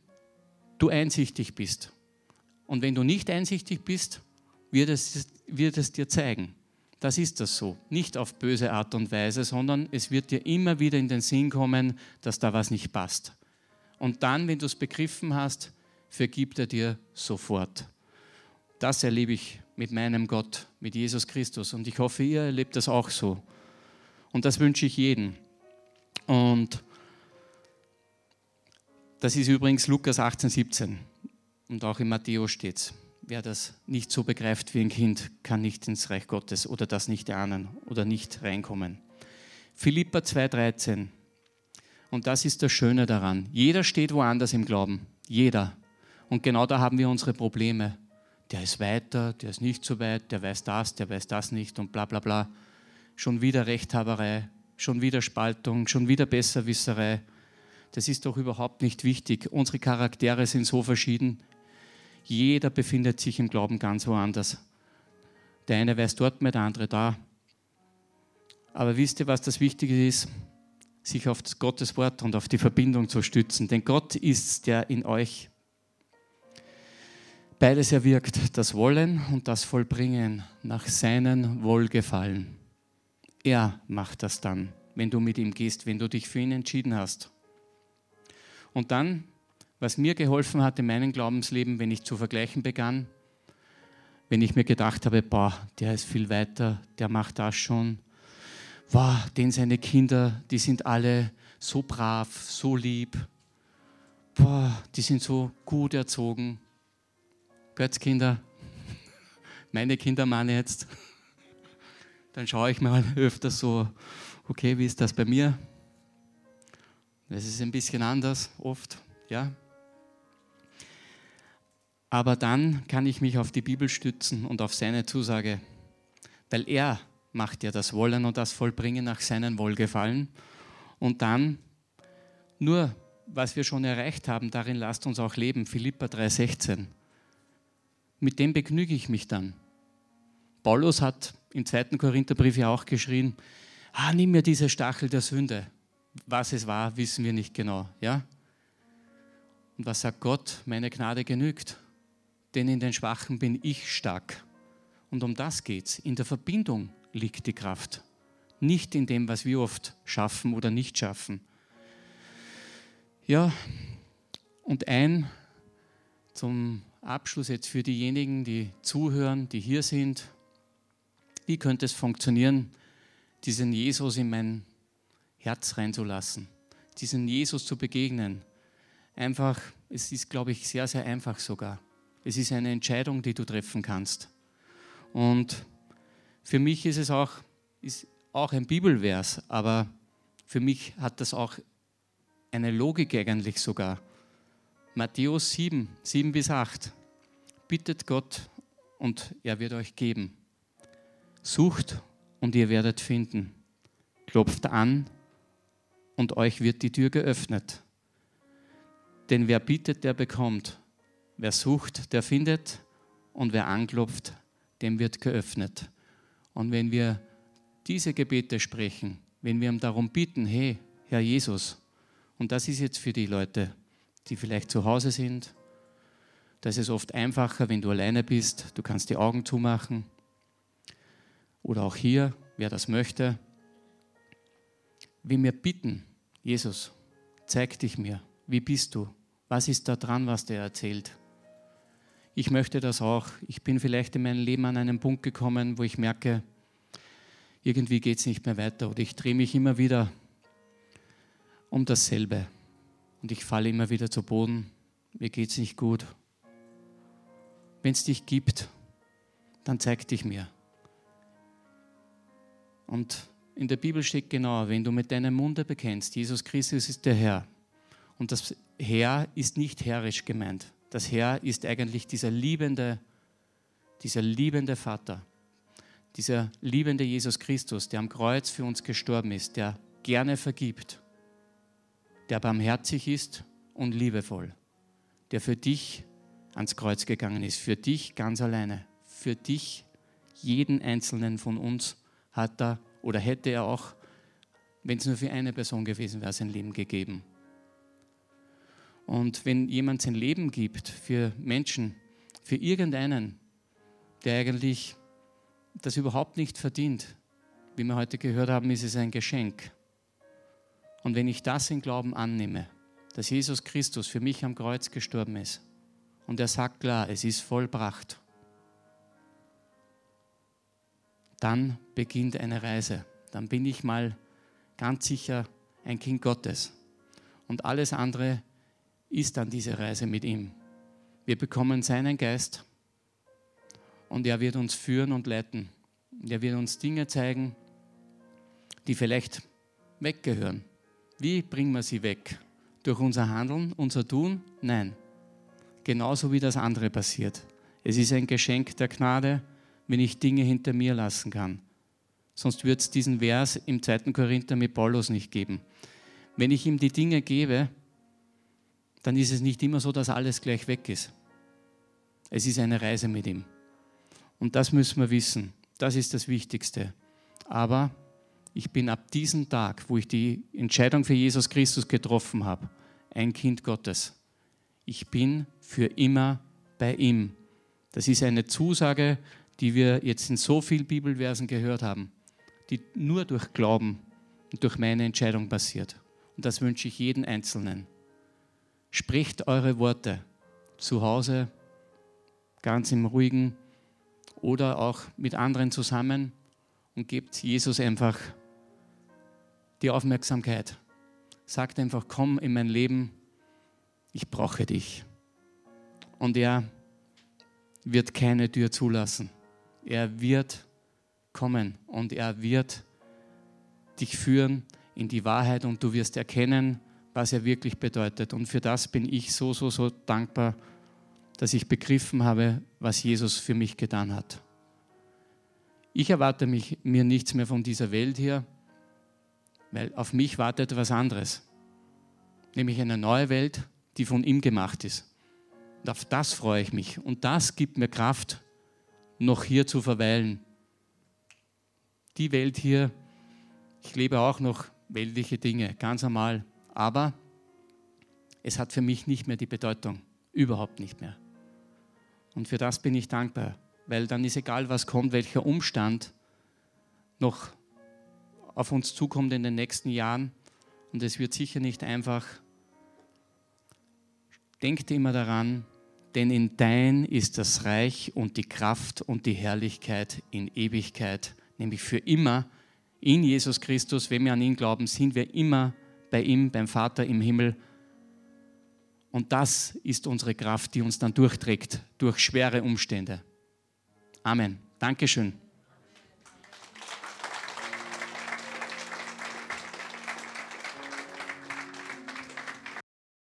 du einsichtig bist. Und wenn du nicht einsichtig bist, wird es, wird es dir zeigen. Das ist das so. Nicht auf böse Art und Weise, sondern es wird dir immer wieder in den Sinn kommen, dass da was nicht passt. Und dann, wenn du es begriffen hast, vergibt er dir sofort. Das erlebe ich mit meinem Gott, mit Jesus Christus. Und ich hoffe, ihr erlebt das auch so. Und das wünsche ich jedem. Und das ist übrigens Lukas 18, 17. Und auch in Matthäus steht es. Wer das nicht so begreift wie ein Kind, kann nicht ins Reich Gottes oder das nicht ahnen oder nicht reinkommen. Philippa 2,13. Und das ist das Schöne daran. Jeder steht woanders im Glauben. Jeder. Und genau da haben wir unsere Probleme. Der ist weiter, der ist nicht so weit, der weiß das, der weiß das nicht und bla bla bla. Schon wieder Rechthaberei, schon wieder Spaltung, schon wieder Besserwisserei. Das ist doch überhaupt nicht wichtig. Unsere Charaktere sind so verschieden. Jeder befindet sich im Glauben ganz woanders. Der eine weiß dort mehr, der andere da. Aber wisst ihr, was das Wichtige ist? Sich auf Gottes Wort und auf die Verbindung zu stützen. Denn Gott ist der in euch beides erwirkt, das Wollen und das Vollbringen nach seinem Wohlgefallen. Er macht das dann, wenn du mit ihm gehst, wenn du dich für ihn entschieden hast. Und dann was mir geholfen hat in meinem Glaubensleben, wenn ich zu vergleichen begann, wenn ich mir gedacht habe, boah, der ist viel weiter, der macht das schon. Wow, denn seine Kinder, die sind alle so brav, so lieb. Boah, die sind so gut erzogen. Götzkinder, meine Kinder meine jetzt. Dann schaue ich mal öfter so, okay, wie ist das bei mir? Das ist ein bisschen anders oft, ja. Aber dann kann ich mich auf die Bibel stützen und auf seine Zusage, weil er macht ja das Wollen und das Vollbringen nach seinem Wohlgefallen. Und dann nur, was wir schon erreicht haben, darin lasst uns auch leben. Philippa 3,16. Mit dem begnüge ich mich dann. Paulus hat im zweiten Korintherbrief ja auch geschrien, ah, nimm mir diese Stachel der Sünde. Was es war, wissen wir nicht genau. Ja? Und was sagt Gott? Meine Gnade genügt denn in den Schwachen bin ich stark. Und um das geht's. In der Verbindung liegt die Kraft, nicht in dem, was wir oft schaffen oder nicht schaffen. Ja, und ein zum Abschluss jetzt für diejenigen, die zuhören, die hier sind. Wie könnte es funktionieren, diesen Jesus in mein Herz reinzulassen, diesen Jesus zu begegnen? Einfach, es ist, glaube ich, sehr, sehr einfach sogar. Es ist eine Entscheidung, die du treffen kannst. Und für mich ist es auch, ist auch ein Bibelvers, aber für mich hat das auch eine Logik eigentlich sogar. Matthäus 7, 7 bis 8. Bittet Gott und er wird euch geben. Sucht und ihr werdet finden. Klopft an und euch wird die Tür geöffnet. Denn wer bittet, der bekommt. Wer sucht, der findet und wer anklopft, dem wird geöffnet. Und wenn wir diese Gebete sprechen, wenn wir ihm darum bitten, hey, Herr Jesus, und das ist jetzt für die Leute, die vielleicht zu Hause sind, da ist es oft einfacher, wenn du alleine bist, du kannst die Augen zumachen. Oder auch hier, wer das möchte, wie wir bitten, Jesus, zeig dich mir, wie bist du, was ist da dran, was der erzählt ich möchte das auch. Ich bin vielleicht in meinem Leben an einen Punkt gekommen, wo ich merke, irgendwie geht es nicht mehr weiter oder ich drehe mich immer wieder um dasselbe und ich falle immer wieder zu Boden. Mir geht es nicht gut. Wenn es dich gibt, dann zeig dich mir. Und in der Bibel steht genau, wenn du mit deinem Munde bekennst, Jesus Christus ist der Herr. Und das Herr ist nicht herrisch gemeint. Das Herr ist eigentlich dieser liebende, dieser liebende Vater, dieser liebende Jesus Christus, der am Kreuz für uns gestorben ist, der gerne vergibt, der barmherzig ist und liebevoll, der für dich ans Kreuz gegangen ist, für dich ganz alleine, für dich, jeden einzelnen von uns hat er oder hätte er auch, wenn es nur für eine Person gewesen wäre, sein Leben gegeben. Und wenn jemand sein Leben gibt für Menschen, für irgendeinen, der eigentlich das überhaupt nicht verdient, wie wir heute gehört haben, ist es ein Geschenk. Und wenn ich das in Glauben annehme, dass Jesus Christus für mich am Kreuz gestorben ist und er sagt klar, es ist vollbracht, dann beginnt eine Reise. Dann bin ich mal ganz sicher ein Kind Gottes. Und alles andere ist dann diese Reise mit ihm. Wir bekommen seinen Geist und er wird uns führen und leiten. Er wird uns Dinge zeigen, die vielleicht weggehören. Wie bringen wir sie weg? Durch unser Handeln, unser Tun? Nein. Genauso wie das andere passiert. Es ist ein Geschenk der Gnade, wenn ich Dinge hinter mir lassen kann. Sonst wird es diesen Vers im 2. Korinther mit Paulus nicht geben. Wenn ich ihm die Dinge gebe, dann ist es nicht immer so, dass alles gleich weg ist. Es ist eine Reise mit ihm. Und das müssen wir wissen. Das ist das Wichtigste. Aber ich bin ab diesem Tag, wo ich die Entscheidung für Jesus Christus getroffen habe, ein Kind Gottes. Ich bin für immer bei ihm. Das ist eine Zusage, die wir jetzt in so vielen Bibelversen gehört haben, die nur durch Glauben und durch meine Entscheidung passiert. Und das wünsche ich jeden Einzelnen. Sprecht eure Worte zu Hause, ganz im ruhigen oder auch mit anderen zusammen und gebt Jesus einfach die Aufmerksamkeit. Sagt einfach, komm in mein Leben, ich brauche dich. Und er wird keine Tür zulassen. Er wird kommen und er wird dich führen in die Wahrheit und du wirst erkennen, was er wirklich bedeutet. Und für das bin ich so, so, so dankbar, dass ich begriffen habe, was Jesus für mich getan hat. Ich erwarte mich, mir nichts mehr von dieser Welt hier weil auf mich wartet etwas anderes, nämlich eine neue Welt, die von ihm gemacht ist. Und auf das freue ich mich. Und das gibt mir Kraft, noch hier zu verweilen. Die Welt hier, ich lebe auch noch weltliche Dinge, ganz normal, aber es hat für mich nicht mehr die Bedeutung, überhaupt nicht mehr. Und für das bin ich dankbar, weil dann ist egal, was kommt, welcher Umstand noch auf uns zukommt in den nächsten Jahren. Und es wird sicher nicht einfach. Denkt immer daran, denn in dein ist das Reich und die Kraft und die Herrlichkeit in Ewigkeit, nämlich für immer. In Jesus Christus, wenn wir an ihn glauben, sind wir immer bei ihm, beim Vater im Himmel. Und das ist unsere Kraft, die uns dann durchträgt durch schwere Umstände. Amen. Dankeschön.